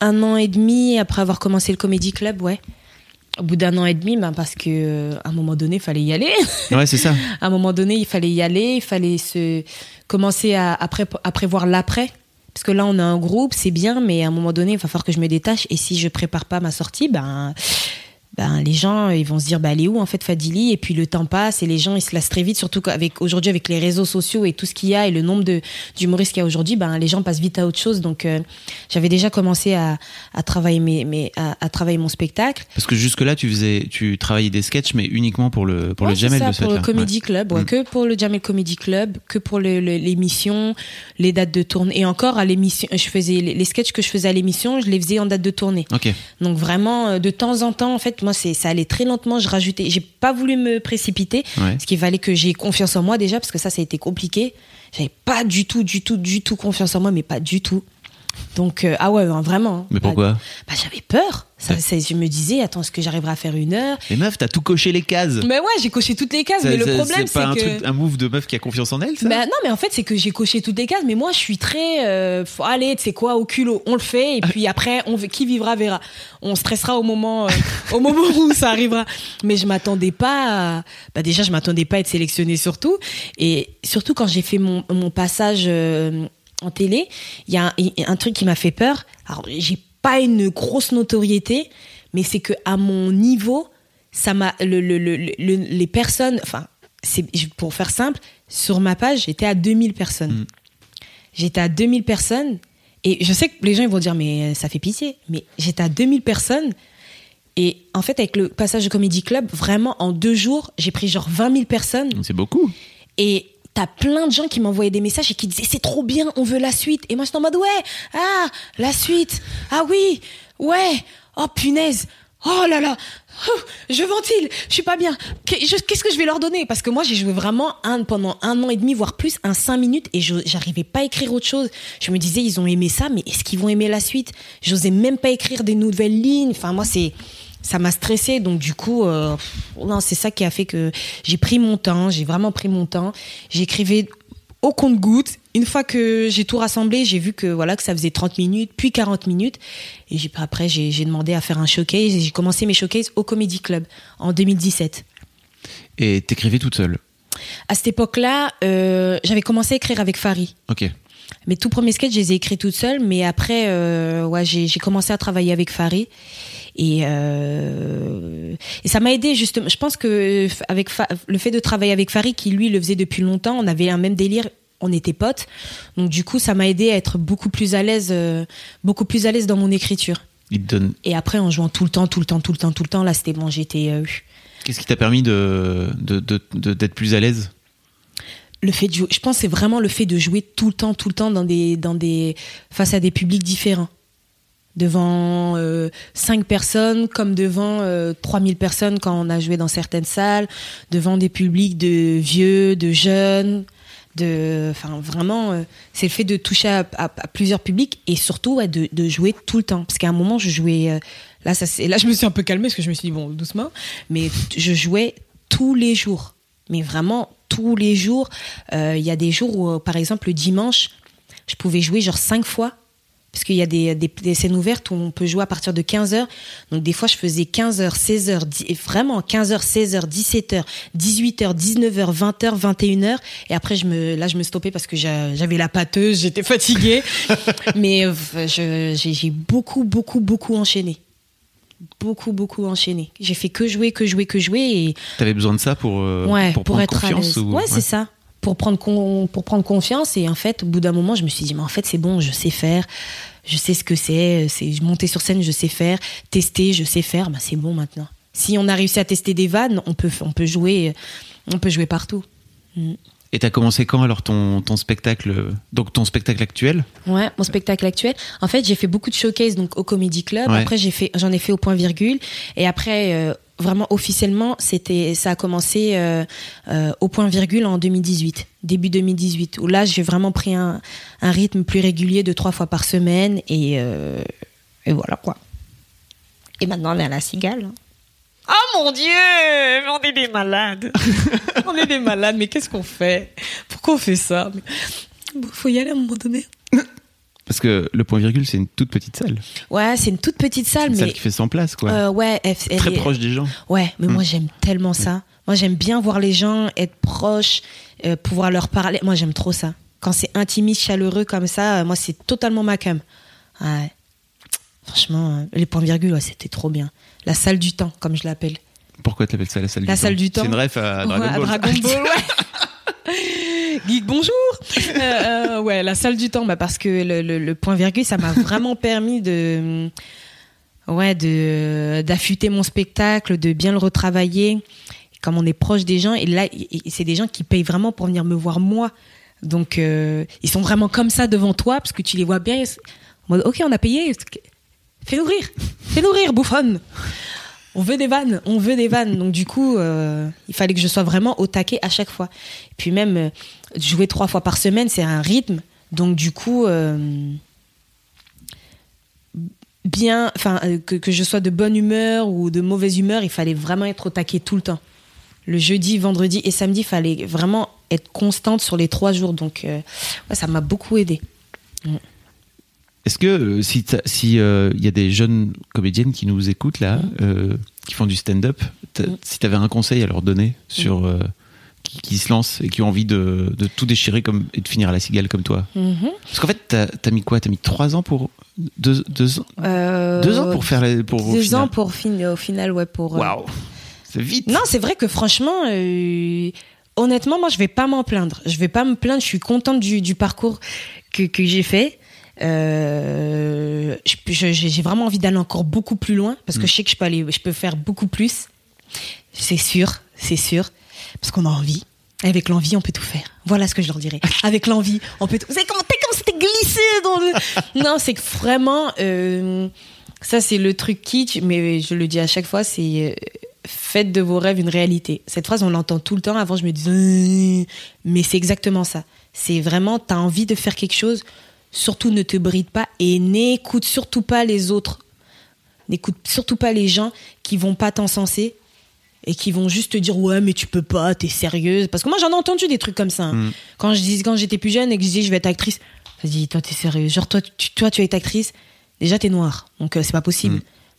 un an et demi après avoir commencé le Comedy Club, ouais. Au bout d'un an et demi, ben parce que euh, à un moment donné, il fallait y aller. <laughs> Ouais, c'est ça. à un moment donné, il fallait y aller, il fallait se commencer à, à, pré- à prévoir l'après. Parce que là, on a un groupe, c'est bien, mais à un moment donné, il va falloir que je me détache. Et si je prépare pas ma sortie, ben, ben les gens, ils vont se dire, bah, elle est où en fait Fadili? Et puis le temps passe et les gens, ils se lassent très vite, surtout qu'avec aujourd'hui avec les réseaux sociaux et tout ce qu'il y a et le nombre de d'humoristes qu'il y a aujourd'hui, ben les gens passent vite à autre chose. Donc, euh, j'avais déjà commencé à, à travailler mes, mes à, à travailler mon spectacle. Parce que jusque là tu faisais tu travaillais des sketchs mais uniquement pour le pour Ouais, le Jamel ça, de pour le. Comedy Club, ouais, Mm. que pour le Jamel Comedy Club, que pour le- le- l'émission, les dates de tournée. Et encore à l'émission, je faisais les, les sketchs que je faisais à l'émission, je les faisais en date de tournée. Donc vraiment, euh, de temps en temps, en fait, c'est ça allait très lentement. Je rajoutais, j'ai pas voulu me précipiter, Ouais. parce qu'il fallait que j'ai confiance en moi déjà, parce que ça, ça a été compliqué. J'avais pas du tout, du tout, du tout confiance en moi, mais pas du tout. Donc euh, ah ouais, hein, vraiment. Mais Bah, pourquoi bah, j'avais peur. Ça, Ouais. je me disais, attends, est-ce que j'arriverai à faire une heure? Mais meuf, t'as tout coché les cases. Mais ouais, j'ai coché toutes les cases. Ça- mais le problème, c'est pas un que truc un move de meuf qui a confiance en elle ça? Bah non, mais en fait, c'est que j'ai coché toutes les cases, mais moi, je suis très, euh, faut- allez, tu sais quoi, au culot, on le fait, et puis après, on, qui vivra verra. On stressera au moment, euh, au moment où ça arrivera. Mais je m'attendais pas, à- bah déjà, je m'attendais pas à être sélectionnée surtout, et surtout quand j'ai fait mon, mon passage en télé, il y a un, truc qui m'a fait peur. Alors, j'ai pas une grosse notoriété, mais c'est que à mon niveau, ça m'a, le, le, le, le- les personnes, enfin, c'est pour faire simple, sur ma page, j'étais à 2000 personnes. J'étais à 2000 personnes et je sais que les gens ils vont dire mais ça fait pitié, mais j'étais à 2000 personnes et en fait avec le passage de Comedy Club, vraiment en deux jours, j'ai pris genre 20 000 personnes C'est beaucoup. et t'as plein de gens qui m'envoyaient des messages et qui disaient c'est trop bien, on veut la suite. Et moi j'étais en mode ouais, ah la suite, ah oui, ouais, oh punaise. oh là là, je ventile, je suis pas bien. Qu'est-ce que je vais leur donner? Parce que moi, j'ai joué vraiment pendant un an et demi, voire plus, un cinq minutes, et j'arrivais pas à écrire autre chose. Je me disais, ils ont aimé ça, mais est-ce qu'ils vont aimer la suite? J'osais même pas écrire des nouvelles lignes. Enfin, moi, c'est ça m'a stressé donc du coup euh, non c'est ça qui a fait que j'ai pris mon temps j'ai vraiment pris mon temps j'écrivais au compte-goutte une fois que j'ai tout rassemblé j'ai vu que voilà que ça faisait 30 minutes puis 40 minutes et j'ai après j'ai demandé à faire un showcase et j'ai commencé mes showcases au Comedy Club en 2017 Et t'écrivais toute seule? à cette époque-là euh, j'avais commencé à écrire avec Farid Ok. mes tout premiers sketchs, je les ai écrits toute seule, mais après, euh, ouais, j'ai commencé à travailler avec Farid. Et, euh, et ça m'a aidé justement. Je pense que avec Fa- le fait de travailler avec Farid, qui lui le faisait depuis longtemps, on avait un même délire. On était potes, donc du coup ça m'a aidé à être beaucoup plus à l'aise, euh, beaucoup plus à l'aise dans mon écriture. Il te donne. Et après en jouant tout le temps, tout le temps, tout le temps, tout le temps, là c'était bon, j'étais. euh, Qu'est-ce qui t'a permis de d'être plus à l'aise? Le fait de jouer, je pense que c'est vraiment le fait de jouer tout le temps, tout le temps dans des, dans des, face à des publics différents. Devant euh, 5 personnes, comme devant euh, 3000 personnes quand on a joué dans certaines salles, devant des publics de vieux, de jeunes, de, enfin vraiment, euh, c'est le fait de toucher à, plusieurs publics et surtout ouais, de, jouer tout le temps. Parce qu'à un moment, je jouais, euh, là, ça, là, je me suis un peu calmée parce que je me suis dit bon, doucement, mais je jouais tous les jours, mais vraiment tous les jours. Euh, Il y a des jours où, par exemple, le dimanche, je pouvais jouer genre cinq fois. Parce qu'il y a des, des, des scènes ouvertes où on peut jouer à partir de 15h. Donc des fois, je faisais 15h, 16h, dix- vraiment 15h, 16h, 17h, 18h, 19h, 20h, 21h. Et après, je me, là, je me stoppais parce que j'a- j'avais la pâteuse, j'étais fatiguée. <laughs> Mais euh, j'ai beaucoup, beaucoup, beaucoup enchaîné. Beaucoup, beaucoup enchaîné. J'ai fait que jouer, que jouer, que jouer. Et T'avais besoin de ça pour euh, ouais, pour, pour, être à confiance l'aise. ou- Ouais, c'est ça. Pour prendre, con- pour prendre confiance. Et en fait, au bout d'un moment, je me suis dit, mais en fait, c'est bon, je sais faire. Je sais ce que c'est. C'est monter sur scène, je sais faire. Tester, je sais faire. Bah, c'est bon maintenant. Si on a réussi à tester des vannes, on peut, on peut jouer, on peut jouer partout. Et t'as commencé quand alors ton ton spectacle donc ton spectacle actuel? Ouais, mon spectacle actuel. En fait, j'ai fait beaucoup de showcases donc au Comedy Club. Ouais. Après, j'ai fait, j'en ai fait au point virgule. Et après, euh, vraiment officiellement, c'était, ça a commencé euh, euh, au point virgule en 2018, début 2018. Où là, j'ai vraiment pris un, un rythme plus régulier de trois fois par semaine et, euh, et voilà quoi. Et maintenant, on est à la cigale. Oh mon Dieu, on est des malades. <laughs> on est des malades, mais qu'est-ce qu'on fait? Pourquoi on fait ça? Bon, Faut y aller à un moment donné. <laughs> parce que le point virgule c'est une toute petite salle, Ouais, c'est une toute petite salle, une salle mais qui fait 100 places quoi, euh, ouais, elle- elle très est- proche des gens. Ouais, mais moi j'aime tellement ça. Moi j'aime bien voir les gens, être proche, euh, pouvoir leur parler. Moi j'aime trop ça. Quand c'est intimiste, chaleureux comme ça, euh, moi c'est totalement ma cam. Ouais. Franchement, les points virgules, ouais, c'était trop bien. La salle du temps, comme je l'appelle. Pourquoi t'appelles ça la salle La du salle temps du temps. C'est une ref à Dragon Ouais, à Ball. Dragon Ball, <laughs> ouais. Geek, bonjour. <laughs> Euh, euh, ouais, la salle du temps, bah parce que le, le- le point virgule, ça m'a vraiment <laughs> permis de, ouais, de d'affûter mon spectacle, de bien le retravailler. Comme on est proche des gens, et là, c'est des gens qui payent vraiment pour venir me voir moi. Donc, euh, ils sont vraiment comme ça devant toi, parce que tu les vois bien. ils sont ok, on a payé. Fais-nous rire. Fais-nous rire, bouffonne. On veut des vannes, on veut des vannes. Donc du coup, euh, il fallait que je sois vraiment au taquet à chaque fois. Et puis même euh, jouer trois fois par semaine, c'est un rythme. Donc du coup, euh, bien, que, je sois de bonne humeur ou de mauvaise humeur, il fallait vraiment être au taquet tout le temps. Le jeudi, vendredi et samedi, il fallait vraiment être constante sur les trois jours. Donc ça m'a beaucoup aidé. Est-ce que euh, si si euh, il y a des jeunes comédiennes qui nous écoutent là, euh, qui font du stand-up, si tu avais un conseil à leur donner sur euh, qui, qui se lancent et qui ont envie de, de tout déchirer comme et de finir à la cigale comme toi? Mhm. Parce qu'en fait, t'as as mis quoi? T'as mis trois ans pour deux, deux, ans- deux ans pour faire la, pour au deux final. ans pour finir au final, ouais pour. Waouh, c'est vite. Non, c'est vrai que franchement, honnêtement, moi, je vais pas m'en plaindre. Je vais pas me plaindre. Je suis contente du, du parcours que, que j'ai fait. Euh, j'ai vraiment envie d'aller encore beaucoup plus loin parce que je sais que je peux aller, je peux faire beaucoup plus. C'est sûr, c'est sûr, parce qu'on a envie. Avec l'envie, on peut tout faire. Voilà ce que je leur dirais. <laughs> Avec l'envie, on peut tout. Vous savez comment, c'était glissé dans le. <laughs> Non, c'est que vraiment, euh, Ça, c'est le truc kitsch, mais je le dis à chaque fois, c'est euh, faites de vos rêves une réalité. Cette phrase, on l'entend tout le temps. Avant, je me disais, mais c'est exactement ça. C'est vraiment, t'as envie de faire quelque chose, surtout ne te bride pas et n'écoute surtout pas les autres. N'écoute surtout pas les gens qui vont pas t'encenser et qui vont juste te dire ouais mais tu peux pas t'es sérieuse parce que moi j'en ai entendu des trucs comme ça hein. Mm. quand je dis quand j'étais plus jeune et que je disais je vais être actrice vas-y toi t'es sérieuse genre toi tu, toi tu vas être actrice déjà t'es noire donc euh, c'est pas possible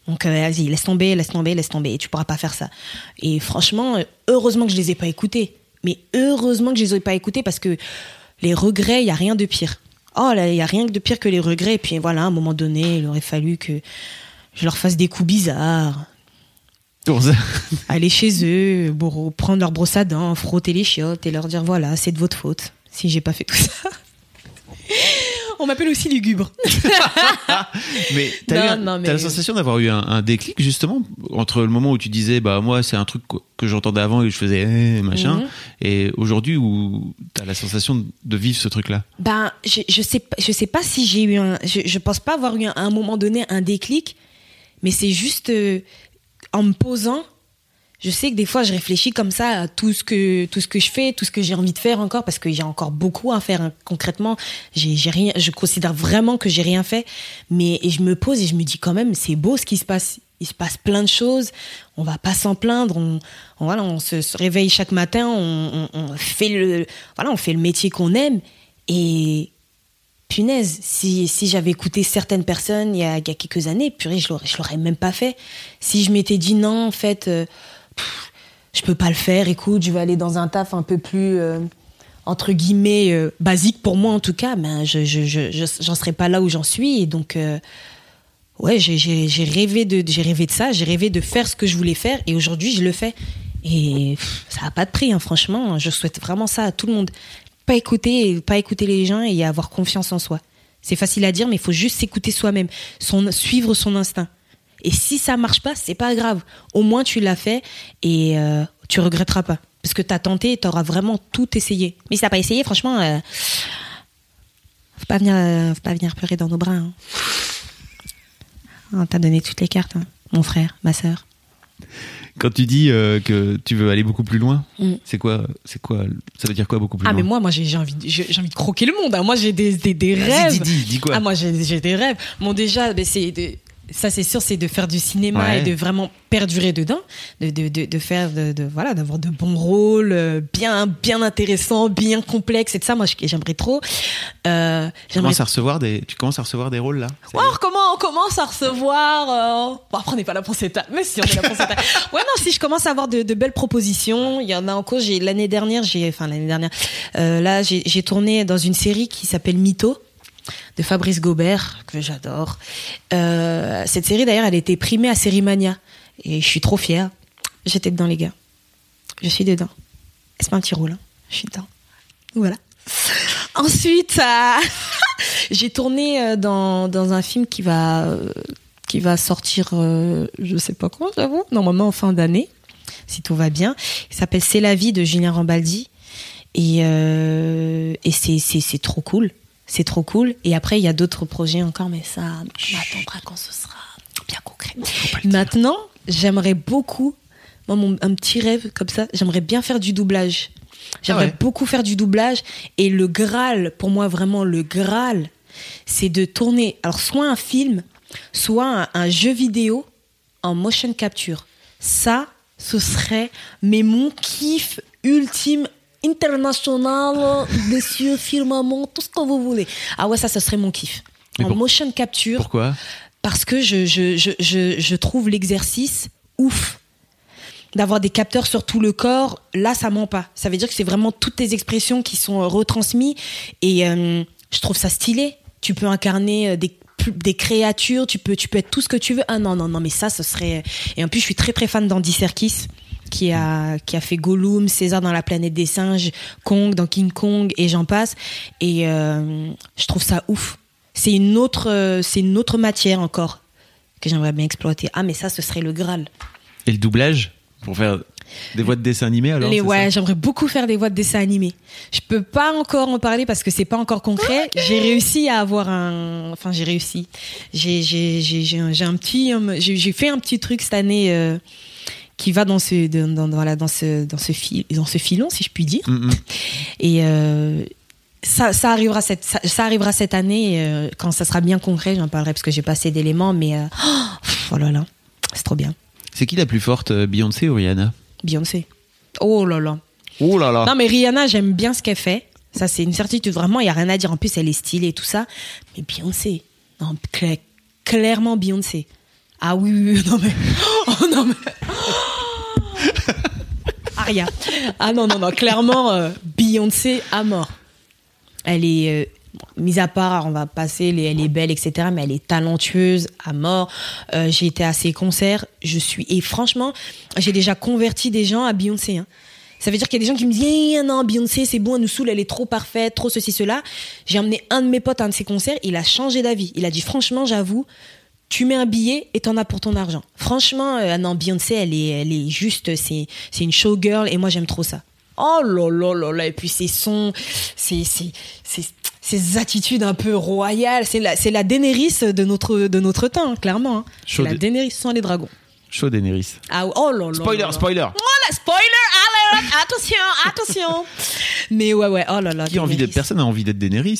Mm. donc euh, vas-y laisse tomber laisse tomber laisse tomber tu pourras pas faire ça et franchement euh, heureusement que je les ai pas écoutés mais heureusement que je les ai pas écoutés parce que les regrets il y a rien de pire oh là il y a rien de pire que les regrets. Et puis voilà à un moment donné il aurait fallu que je leur fasse des coups bizarres. Aller chez eux, prendre leur brosse à dents, frotter les chiottes et leur dire voilà, c'est de votre faute si j'ai pas fait tout ça. On m'appelle aussi lugubre. <laughs> Mais t'as Non, eu un- non, t'as mais- la sensation d'avoir eu un, un déclic justement entre le moment où tu disais bah moi c'est un truc que- j'entendais avant et que je faisais eh, machin Mhm. et aujourd'hui où t'as la sensation de vivre ce truc là. Ben, je, je sais pas, je sais pas si j'ai eu un, je, je pense pas avoir eu un- à un moment donné un déclic, mais c'est juste euh, en me posant. Je sais que des fois je réfléchis comme ça à tout ce que tout ce que je fais, tout ce que j'ai envie de faire encore parce que j'ai encore beaucoup à faire hein. concrètement. J'ai rien, je considère vraiment que j'ai rien fait, mais je me pose et je me dis quand même c'est beau ce qui se passe. Il se passe plein de choses. On va pas s'en plaindre. On, voilà, on se, réveille chaque matin. On fait le voilà, on fait le métier qu'on aime et punaise, si, si j'avais écouté certaines personnes il y a, il y a quelques années, purée, je l'aurais, je l'aurais même pas fait. Si je m'étais dit non, en fait, euh, pff, je peux pas le faire, écoute, je vais aller dans un taf un peu plus, euh, entre guillemets, euh, basique pour moi en tout cas, ben, je, je, je, j'en serais pas là où j'en suis. Et donc, euh, ouais, j'ai, rêvé de, j'ai rêvé de ça, j'ai rêvé de faire ce que je voulais faire et aujourd'hui, je le fais. Et ça n'a pas de prix, hein, franchement. Je souhaite vraiment ça à tout le monde. Pas écouter, pas écouter les gens et avoir confiance en soi. C'est facile à dire, mais il faut juste s'écouter soi-même, suivre son instinct. Et si ça marche pas, c'est pas grave. Au moins tu l'as fait et euh, tu regretteras pas. Parce que t'as tenté et t'auras vraiment tout essayé. Mais si t'as pas essayé, franchement, euh, faut pas venir, euh, faut pas venir pleurer dans nos bras. Hein. On t'a donné toutes les cartes, hein. mon frère, ma sœur. Quand tu dis euh, que tu veux aller beaucoup plus loin, Mm. c'est quoi c'est quoi ça veut dire quoi beaucoup plus Ah loin? mais moi, moi j'ai envie, de- j'ai envie de croquer le monde. hein. Moi j'ai des, des, des rêves. dis, dis, dis quoi? Ah moi j'ai des rêves. Bon déjà, ben, c'est ça c'est sûr, c'est de faire du cinéma Ouais. et de vraiment perdurer dedans, de, de, de, de faire de, voilà, d'avoir de bons rôles, euh, bien bien intéressants, bien complexes et de ça. Moi j'aimerais trop. Euh, tu j'aimerais commences à recevoir des tu commences à recevoir des rôles là est Oh, comment on commence à recevoir euh, Bon, après, on n'est pas là pour table. Mais si, on est là pour. <laughs> Ouais, non, si je commence à avoir de, belles propositions, il y en a en cours. J'ai l'année dernière, j'ai, enfin l'année dernière, euh, là, j'ai tourné dans une série qui s'appelle Mytho de Fabrice Gobert que j'adore. Euh, cette série d'ailleurs, elle a été primée à Sérimania et je suis trop fière. J'étais dedans, les gars. Je suis dedans. C'est pas un petit rôle, hein. je suis dedans. Voilà. Ensuite, euh, <laughs> j'ai tourné euh, dans, dans un film qui va, qui va sortir, euh, je sais pas quand, j'avoue, normalement en fin d'année, si tout va bien. Il s'appelle C'est la vie de Julien Rambaldi. Et, euh, et c'est trop cool. C'est trop cool. Et après, il y a d'autres projets encore, mais ça, on attendra quand ce sera bien concret. Maintenant, j'aimerais beaucoup, moi, mon, un petit rêve comme ça, j'aimerais bien faire du doublage. J'aimerais Ah ouais. beaucoup faire du doublage. Et le Graal, pour moi, vraiment, le Graal, c'est de tourner, alors, soit un film, soit un, un jeu vidéo en motion capture. Ça, ce serait, mais mon kiff ultime international, <laughs> des cieux, firmament, tout ce que vous voulez. Ah ouais, ça, ce serait mon kiff. Mais en pour- motion capture Pourquoi? Parce que je, je, je, je, je trouve l'exercice ouf. D'avoir des capteurs sur tout le corps, là, ça ment pas. Ça veut dire que c'est vraiment toutes tes expressions qui sont euh, retransmises. Et euh, je trouve ça stylé. Tu peux incarner euh, des, des créatures, tu peux, tu peux être tout ce que tu veux. Ah non, non, non, mais ça, ce serait. Et en plus, je suis très, très fan d'Andy Serkis. Qui a, qui a fait Gollum, César dans la planète des singes, Kong dans King Kong et j'en passe. Et euh, je trouve ça ouf. C'est une autre, euh, c'est une autre matière encore que j'aimerais bien exploiter. Ah, mais ça, ce serait le Graal. Et le doublage pour faire Des voix de dessin animé alors Les, ouais, j'aimerais beaucoup faire des voix de dessins animés. Je peux pas encore en parler parce que c'est pas encore concret. J'ai réussi à avoir un, enfin j'ai réussi. J'ai j'ai j'ai j'ai un, j'ai un petit, j'ai fait un petit truc cette année euh, qui va dans ce dans, dans, voilà dans ce dans ce fil dans ce filon si je puis dire. Mm, mm. <laughs> Et euh, ça, ça arrivera cette ça, ça arrivera cette année euh, quand ça sera bien concret. J'en parlerai parce que j'ai pas assez d'éléments, mais euh, <gasps> oh là là, c'est trop bien. C'est qui la plus forte, Beyoncé ou Rihanna? Beyoncé. Oh là là. Oh là là Non, mais Rihanna, j'aime bien ce qu'elle fait. Ça, c'est une certitude. Vraiment, il n'y a rien à dire. En plus, elle est stylée et tout ça. Mais Beyoncé. Non, cla- clairement Beyoncé. Ah oui, oui, oui, <laughs> non mais. <laughs> Oh non mais. Ah non, non, non. Clairement, euh, Beyoncé à mort. Elle est. euh, Mise à part, on va passer, elle est belle, etc. Mais elle est talentueuse à mort. Euh, j'ai été à ses concerts. Je suis et franchement, j'ai déjà converti des gens à Beyoncé. hein. Ça veut dire qu'il y a des gens qui me disent Eh, non Beyoncé c'est bon elle nous saoule elle est trop parfaite trop ceci cela. J'ai emmené un de mes potes à un de ses concerts il a changé d'avis. Il a dit franchement j'avoue tu mets un billet et t'en as pour ton argent. Franchement euh, non Beyoncé elle est elle est juste c'est c'est une showgirl et moi j'aime trop ça. Oh là là là là et puis ses sons ses attitudes un peu royales c'est la c'est la Daenerys de notre de notre temps hein, clairement. hein. C'est la Daenerys sans les dragons. Chaud Daenerys. Ah oh là là. Spoiler, là spoiler spoiler alert, attention, attention. <laughs> Mais ouais, ouais, oh là là. Qui a envie d'être Personne n'a envie d'être Daenerys.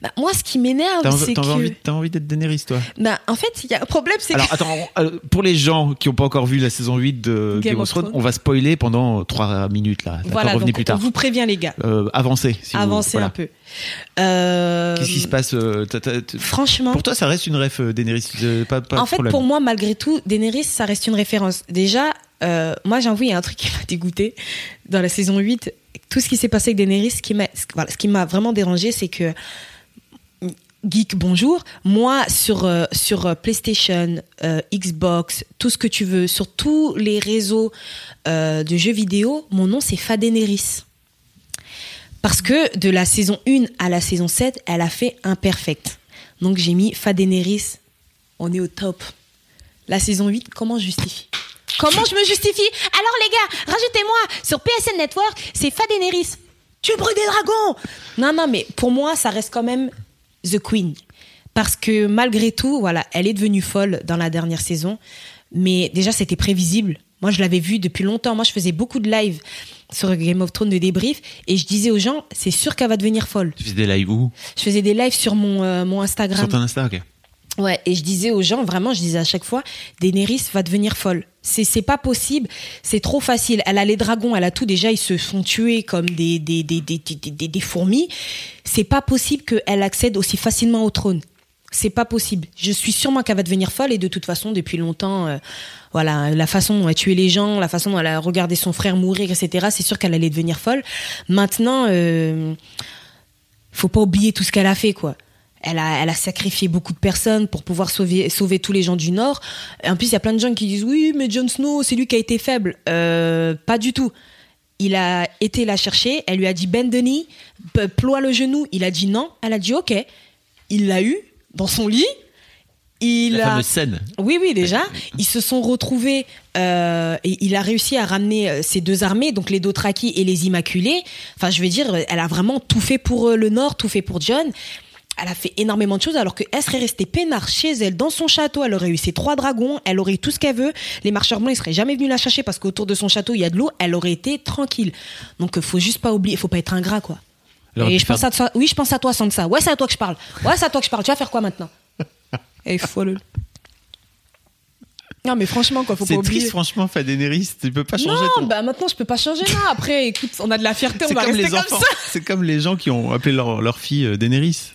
Bah, moi, ce qui m'énerve, c'est que. envie, t'as envie d'être Daenerys, toi? Bah, en fait, il y a un problème, c'est Alors que. attends, euh, pour les gens qui n'ont pas encore vu la saison 8 de Game, of Thrones, on va spoiler pendant 3 minutes là. Voilà, revenez donc plus tard. on vous prévient, les gars. Euh, avancez. Si vous- Avancez voilà. un peu. Euh, Qu'est-ce qui se passe euh, t'as- Franchement. Pour toi, ça reste une ref euh, Daenerys, euh, pas, pas de en fait, problème. pour moi, malgré tout, Daenerys, ça reste une référence. Déjà, euh, moi, j'avoue, il y a un truc qui m'a dégoûté dans la saison 8. Tout ce qui s'est passé avec Daenerys, ce qui m'a vraiment dérangé, c'est que Geek, bonjour. Moi, sur, euh, euh, PlayStation, euh, Xbox, tout ce que tu veux, sur tous les réseaux de jeux vidéo, mon nom, c'est Fadeneris. Parce que de la saison 1 à la saison 7, elle a fait imperfect. Donc j'ai mis Fadeneris. On est au top. La saison 8, comment je justifie? Comment je me justifie Alors les gars, rajoutez-moi sur PSN Network, c'est Fadeneris. Tu brûles des dragons Non, non, mais pour moi, ça reste quand même The Queen. Parce que malgré tout, voilà, elle est devenue folle dans la dernière saison. Mais déjà, c'était prévisible. Moi, je l'avais vu depuis longtemps. Moi, je faisais beaucoup de live sur Game of Thrones de débrief. Et je disais aux gens, c'est sûr qu'elle va devenir folle. Tu fais des lives où? Je faisais des lives sur mon, euh, mon Instagram. Sur ton Insta, ok. Ouais, et je disais aux gens, vraiment, je disais à chaque fois, Daenerys va devenir folle. C'est, c'est pas possible, c'est trop facile. Elle a les dragons, elle a tout. Déjà, ils se font tuer comme des, des, des, des, des, des- fourmis. C'est pas possible qu'elle accède aussi facilement au trône. C'est pas possible. Je suis sûrement qu'elle va devenir folle et de toute façon, depuis longtemps, euh, voilà, la façon dont elle tué les gens, la façon dont elle a regardé son frère mourir, etc., c'est sûr qu'elle allait devenir folle. Maintenant, euh, faut pas oublier tout ce qu'elle a fait, quoi. Elle a, elle a sacrifié beaucoup de personnes pour pouvoir sauver, sauver tous les gens du Nord. En plus, il y a plein de gens qui disent oui, mais Jon Snow, c'est lui qui a été faible. Euh, pas du tout. Il a été la chercher. Elle lui a dit bend the knee, ploie le genou. Il a dit non. Elle a dit ok. Il l'a eu dans son lit. Il La a fameuse scène. oui, oui, déjà. Ils se sont retrouvés euh, et il a réussi à ramener euh, ces deux armées, donc les Dothraki et les Immaculés. Enfin, je veux dire, elle a vraiment tout fait pour le Nord, tout fait pour John. Elle a fait énormément de choses alors qu'elle serait restée peinard chez elle, dans son château. Elle aurait eu ses trois dragons, elle aurait eu tout ce qu'elle veut. Les marcheurs blancs, ils seraient jamais venus la chercher parce qu'autour de son château, il y a de l'eau. Elle aurait été tranquille. Donc, euh, faut juste pas oublier, faut pas être ingrat, quoi. Et je pense faire- à toi. Oui, je pense à toi, Sansa. Ouais, c'est à toi que je parle. Ouais, c'est à toi que je parle. Tu vas faire quoi maintenant? <laughs> Eh, folle. Non, mais franchement, quoi, faut pas C'est oublier. triste, franchement, fait Daenerys. Tu peux pas changer non, ton. bah maintenant je peux pas changer. Non, après, écoute, on a de la fierté, on c'est va comme rester les comme enfants. ça. C'est comme les gens qui ont appelé leur, leur fille euh, Daenerys.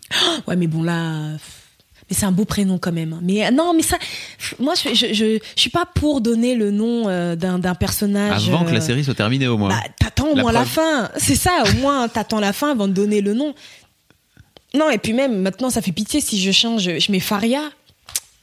Ouais, mais bon là, mais c'est un beau prénom quand même. Mais euh, non, mais ça, moi je je, je, je suis pas pour donner le nom euh, d'un d'un personnage. Avant que la euh, série soit terminée, au moins. Bah, t'attends au La moins la fin. C'est ça, au moins t'attends la fin avant de donner le nom. Non, et puis même maintenant, ça fait pitié si je change, je mets Faria.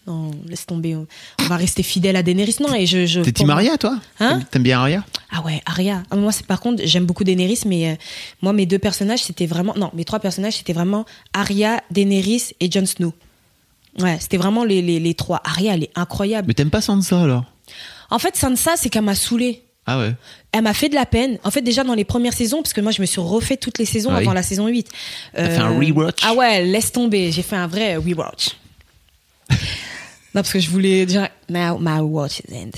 Non, laisse tomber. On va rester fidèle à Daenerys. Non, et je. je T'es team Arya, toi Hein T'aimes- bien Arya Ah ouais, Arya. Ah, moi, c'est par contre, j'aime beaucoup Daenerys, mais euh, moi, mes deux personnages, c'était vraiment. Non, mes trois personnages, c'était vraiment Arya, Daenerys et Jon Snow. Ouais, c'était vraiment les, les, les trois. Arya, elle est incroyable. Mais t'aimes pas Sansa alors En fait, Sansa, c'est qu'elle m'a saoulée. Ah ouais. Elle m'a fait de la peine. En fait, déjà dans les premières saisons, parce que moi, je me suis refait toutes les saisons Ah oui. avant la saison 8. T'as fait un rewatch Ah ouais, laisse tomber. J'ai fait un vrai rewatch. <laughs> non, parce que je voulais dire, now my watch is end.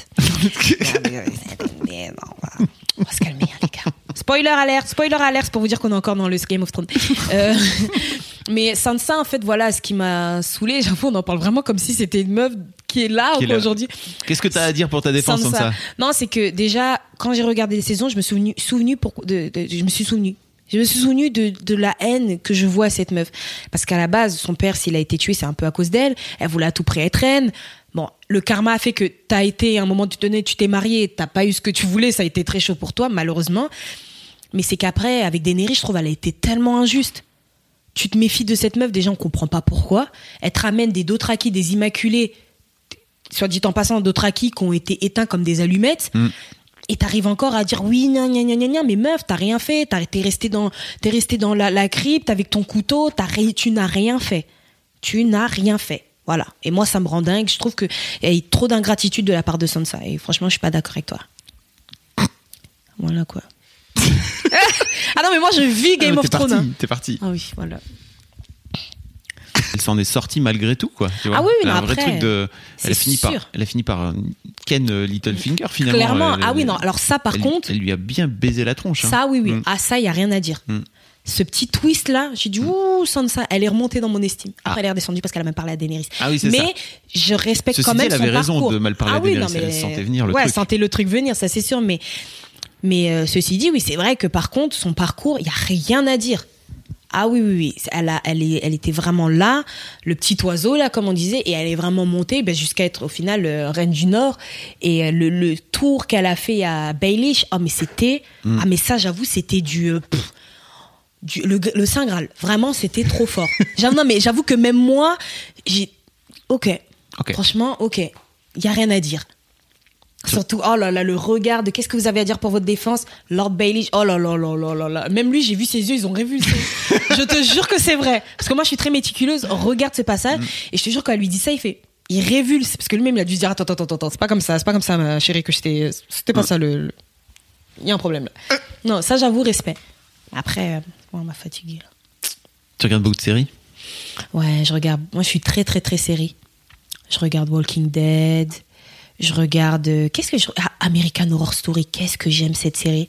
On va se calmer, hein, les gars. Spoiler alert, spoiler alert, c'est pour vous dire qu'on est encore dans le Game of Thrones. Euh, <laughs> mais Sansa, en fait, voilà, ce qui m'a saoulé, j'avoue, on en parle vraiment comme si c'était une meuf qui est là aujourd'hui. Qu'est-ce que t'as à dire pour ta défense comme ça Non, c'est que déjà, quand j'ai regardé les saisons, je me suis souvenu, souvenu pour, de, de- je me suis souvenu. Je me suis souvenu de, de la haine que je vois à cette meuf. Parce qu'à la base, son père, s'il a été tué, c'est un peu à cause d'elle. Elle voulait à tout prix être reine. Bon, le karma a fait que t'as été, à un moment, tu tenais, tu t'es marié, t'as pas eu ce que tu voulais, ça a été très chaud pour toi, malheureusement. Mais c'est qu'après, avec Daenerys, je trouve, elle a été tellement injuste. Tu te méfies de cette meuf, déjà, on comprend pas pourquoi. Elle te ramène des Dothraki, des Immaculés, soit dit en passant, acquis qui ont été éteints comme des allumettes. Mm. Et t'arrives encore à dire oui, gna gna gna gna mais meuf, t'as rien fait, t'as- t'es resté dans, t'es resté dans la, la crypte avec ton couteau, t'as ri- tu n'as rien fait. Tu n'as rien fait. Voilà. Et moi, ça me rend dingue. Je trouve qu'il y a trop d'ingratitude de la part de Sansa. Et franchement, je suis pas d'accord avec toi. Voilà quoi. <laughs> <laughs> ah non, mais moi, je vis Game Ah, of T'es Thrones. parti, hein. t'es parti. Ah oui, voilà. Elle s'en est sortie malgré tout, quoi. tu vois. Ah oui, oui, Elle a non, un vrai après, truc de. Elle a fini par. Elle a fini par euh, Ken euh, Littlefinger finalement. Clairement. Elle- ah oui, elle- non. Alors ça, par elle- contre. elle lui a bien baisé la tronche. hein. Ça, oui, oui. Mm. Ah, ça, il n'y a rien à dire. Mm. Ce petit twist-là, j'ai dit, ouh, Sansa, elle est remontée dans mon estime. Après, Ah. elle est redescendue parce qu'elle a même parlé à Daenerys. Ah oui, c'est Mais ça. je respecte Ceci quand dit, même elle avait son raison parcours. de mal parler ah à oui, Daenerys, non, mais... elle sentait venir le ouais, truc. elle sentait le truc venir, ça c'est sûr. Mais, mais euh, ceci dit, oui, c'est vrai que par contre, son parcours, il n'y a rien à dire. Ah oui, oui, oui. Elle, a, elle, est, elle était vraiment là, le petit oiseau, là, comme on disait, et elle est vraiment montée ben, jusqu'à être au final euh, reine du Nord. Et euh, le, le tour qu'elle a fait à Baelish, oh, mais c'était. Mm. Ah, mais ça, j'avoue, c'était du. euh, pff, du- le, le Saint Graal. Vraiment, c'était trop fort. <laughs> J'avoue, non, mais j'avoue que même moi, j'ai. Ok. Ok. Franchement, ok. Il n'y a rien à dire. Surtout, oh là là, le regard de qu'est-ce que vous avez à dire pour votre défense Lord Bailey, oh là là là là là là. Même lui, j'ai vu ses yeux, ils ont révulsé. <laughs> je te jure que c'est vrai. Parce que moi, je suis très méticuleuse. Regarde ce passage. Et je te jure, quand elle lui dit ça, il fait. Il révulse. Parce que lui-même, il a dû se dire Attends, attends, attends, attends, c'est pas comme ça, c'est pas comme ça, ma chérie, que j'étais. C'était pas ça le. Il y a un problème là. Non, ça, j'avoue, respect. Après, euh, on m'a fatigué là. Tu regardes beaucoup de séries? Ouais, je regarde. Moi, je suis très, très, très série. Je regarde Walking Dead. Je regarde. euh, Qu'est-ce que je. Ah, American Horror Story. Qu'est-ce que j'aime cette série.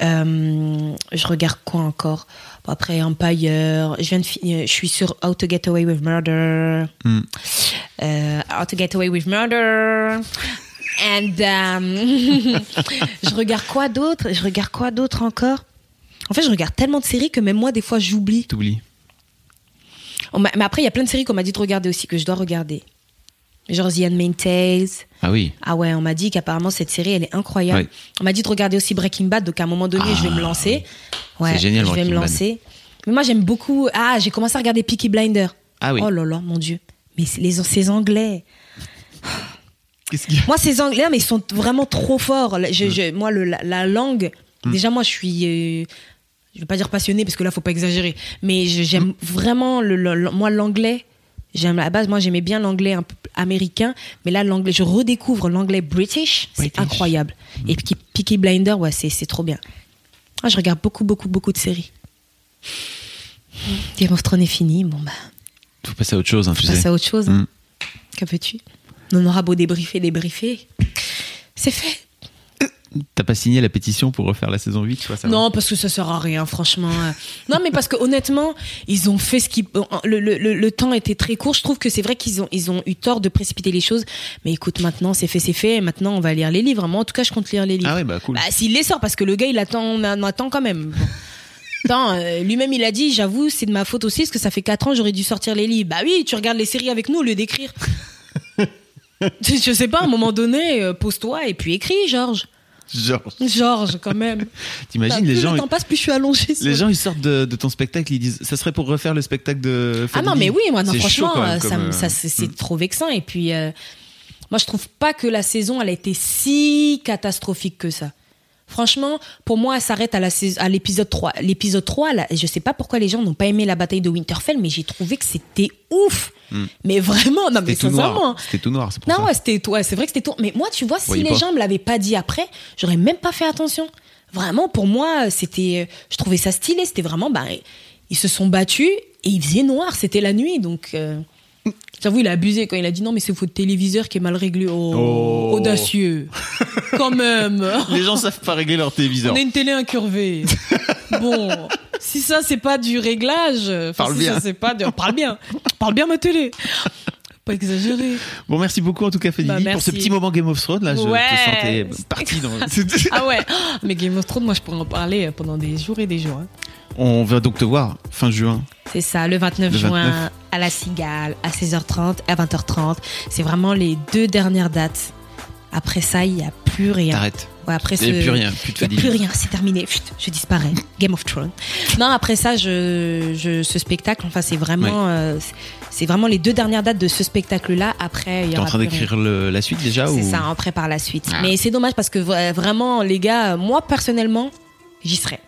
Euh, je regarde quoi encore? Bon, Après Empire. Je viens de finir. Je suis sur How to Get Away with Murder. Hmm. Euh, How to Get Away with Murder. And. um, <laughs> je regarde quoi d'autre? Je regarde quoi d'autre encore? En fait, je regarde tellement de séries que même moi, des fois, j'oublie. T'oublies. Mais après, il y a plein de séries qu'on m'a dit de regarder aussi, que je dois regarder. Genre The Handmaid's Tales. Ah oui. Ah ouais, on m'a dit qu'apparemment cette série, elle est incroyable. Ouais. On m'a dit de regarder aussi Breaking Bad, donc à un moment donné, je vais me lancer. Ouais, C'est génial, je vais me Bad. lancer. Mais moi, j'aime beaucoup. Ah, j'ai commencé à regarder Peaky Blinder. Ah oui. Oh là là, mon Dieu. Mais les, ces Anglais. Qu'est-ce a? Moi, ces Anglais, mais ils sont vraiment trop forts. Je- je- moi, le- la, la langue, déjà, moi, je suis. euh, je vais pas dire passionnée parce que là, faut pas exagérer. Mais j'aime vraiment, le, le- le- moi, l'anglais. J'aime à la base, moi, j'aimais bien l'anglais un peu américain. Mais là, l'anglais, je redécouvre l'anglais british. C'est incroyable. Et Peaky, Peaky Blinder, ouais, c'est c'est trop bien. Ah, je regarde beaucoup, beaucoup, beaucoup de séries. Game of Thrones est fini. Bon, bah, Faut passer à autre chose, hein, tu sais. à autre chose. Mm. Que veux-tu? On aura beau débriefer, débriefer. C'est fait. T'as pas signé la pétition pour refaire la saison 8, toi, ça va Non, parce que ça sert à rien, franchement. Euh, Non, mais parce que honnêtement, ils ont fait ce qui. Le, le, le, le temps était très court. Je trouve que c'est vrai qu'ils ont, ils ont eu tort de précipiter les choses. Mais écoute, maintenant, c'est fait, c'est fait. Maintenant, on va lire les livres. Moi, en tout cas, je compte lire les livres. Ah ouais, bah cool. Bah, s'il les sort, parce que le gars, il attend, on en attend quand même. Bon. Attends, euh, lui-même, il a dit, j'avoue, c'est de ma faute aussi, parce que ça fait 4 ans, j'aurais dû sortir les livres. Bah oui, tu regardes les séries avec nous au lieu d'écrire. <laughs> je sais pas, à un moment donné, euh, pose-toi et puis écris, Georges. Genre, Georges, quand même. <laughs> t'imagines, les plus gens, le temps passe, plus je suis allongée. les gens, ils sortent de, de ton spectacle, ils disent, ça serait pour refaire le spectacle de Ah non, mais oui, moi, non, franchement, même, euh, ça, euh, ça, c'est c'est mm. trop vexant. Et puis, euh, moi, je trouve pas que la saison, elle a été si catastrophique que ça. Franchement, pour moi, elle s'arrête à la sais- à l'épisode 3. L'épisode 3, là, je sais pas pourquoi les gens n'ont pas aimé la bataille de Winterfell, mais j'ai trouvé que c'était ouf. Mais vraiment, non, mais C'était tout noir. C'était tout noir, c'est pour Non, ça. ouais, c'était ouais, c'est vrai que c'était tout. Mais moi, tu vois, si Voyez les pas. gens me l'avaient pas dit après, j'aurais même pas fait attention. Vraiment, pour moi, c'était, je trouvais ça stylé. C'était vraiment, bah, ils se sont battus et il faisait noir. C'était la nuit, donc. euh, J'avoue, il a abusé quand il a dit non, mais c'est votre téléviseur qui est mal réglé. Oh, Oh. audacieux. <laughs> quand même. Les gens savent pas régler leur téléviseur. On a une télé incurvée. <laughs> bon, si ça c'est pas du réglage, Parle si bien. ça c'est pas du... parle bien, parle bien ma télé. Pas exagéré. Bon, merci beaucoup en tout cas, Fedili, Bah, pour ce petit moment Game of Thrones. Là, je Ouais. te sentais parti dans. <laughs> Ah ouais, mais Game of Thrones, moi je pourrais en parler pendant des jours et des jours. hein. On va donc te voir fin juin. C'est ça, le 29 Le juin 29. à la Cigale, à 16h30, à 20h30. C'est vraiment les deux dernières dates. Après ça, il n'y a plus rien. T'arrêtes. Ouais, après Il y a ce- plus rien, plus de Il n'y a Fedili. plus rien, c'est terminé. Chut, je disparais. Game of Thrones. Non, après ça, je, je, ce spectacle, enfin, c'est vraiment, euh, c'est- vraiment les deux dernières dates de ce spectacle-là. Après, il y en train d'écrire la suite déjà C'est ou... ça, on prépare la suite. Ah. Mais c'est dommage parce que vra- vraiment, les gars, moi personnellement, j'y serais.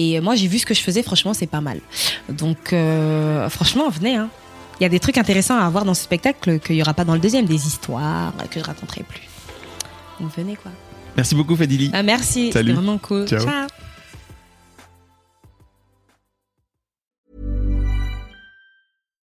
Et euh, moi, j'ai vu ce que je faisais, franchement, c'est pas mal. Donc, euh, franchement, venez. Hein. Il y a des trucs intéressants à avoir dans ce spectacle qu'il n'y aura pas dans le deuxième, des histoires que je raconterai plus. Donc, venez quoi. Merci beaucoup, Fedili. Ah, merci, c'était vraiment cool. Ciao. Ciao.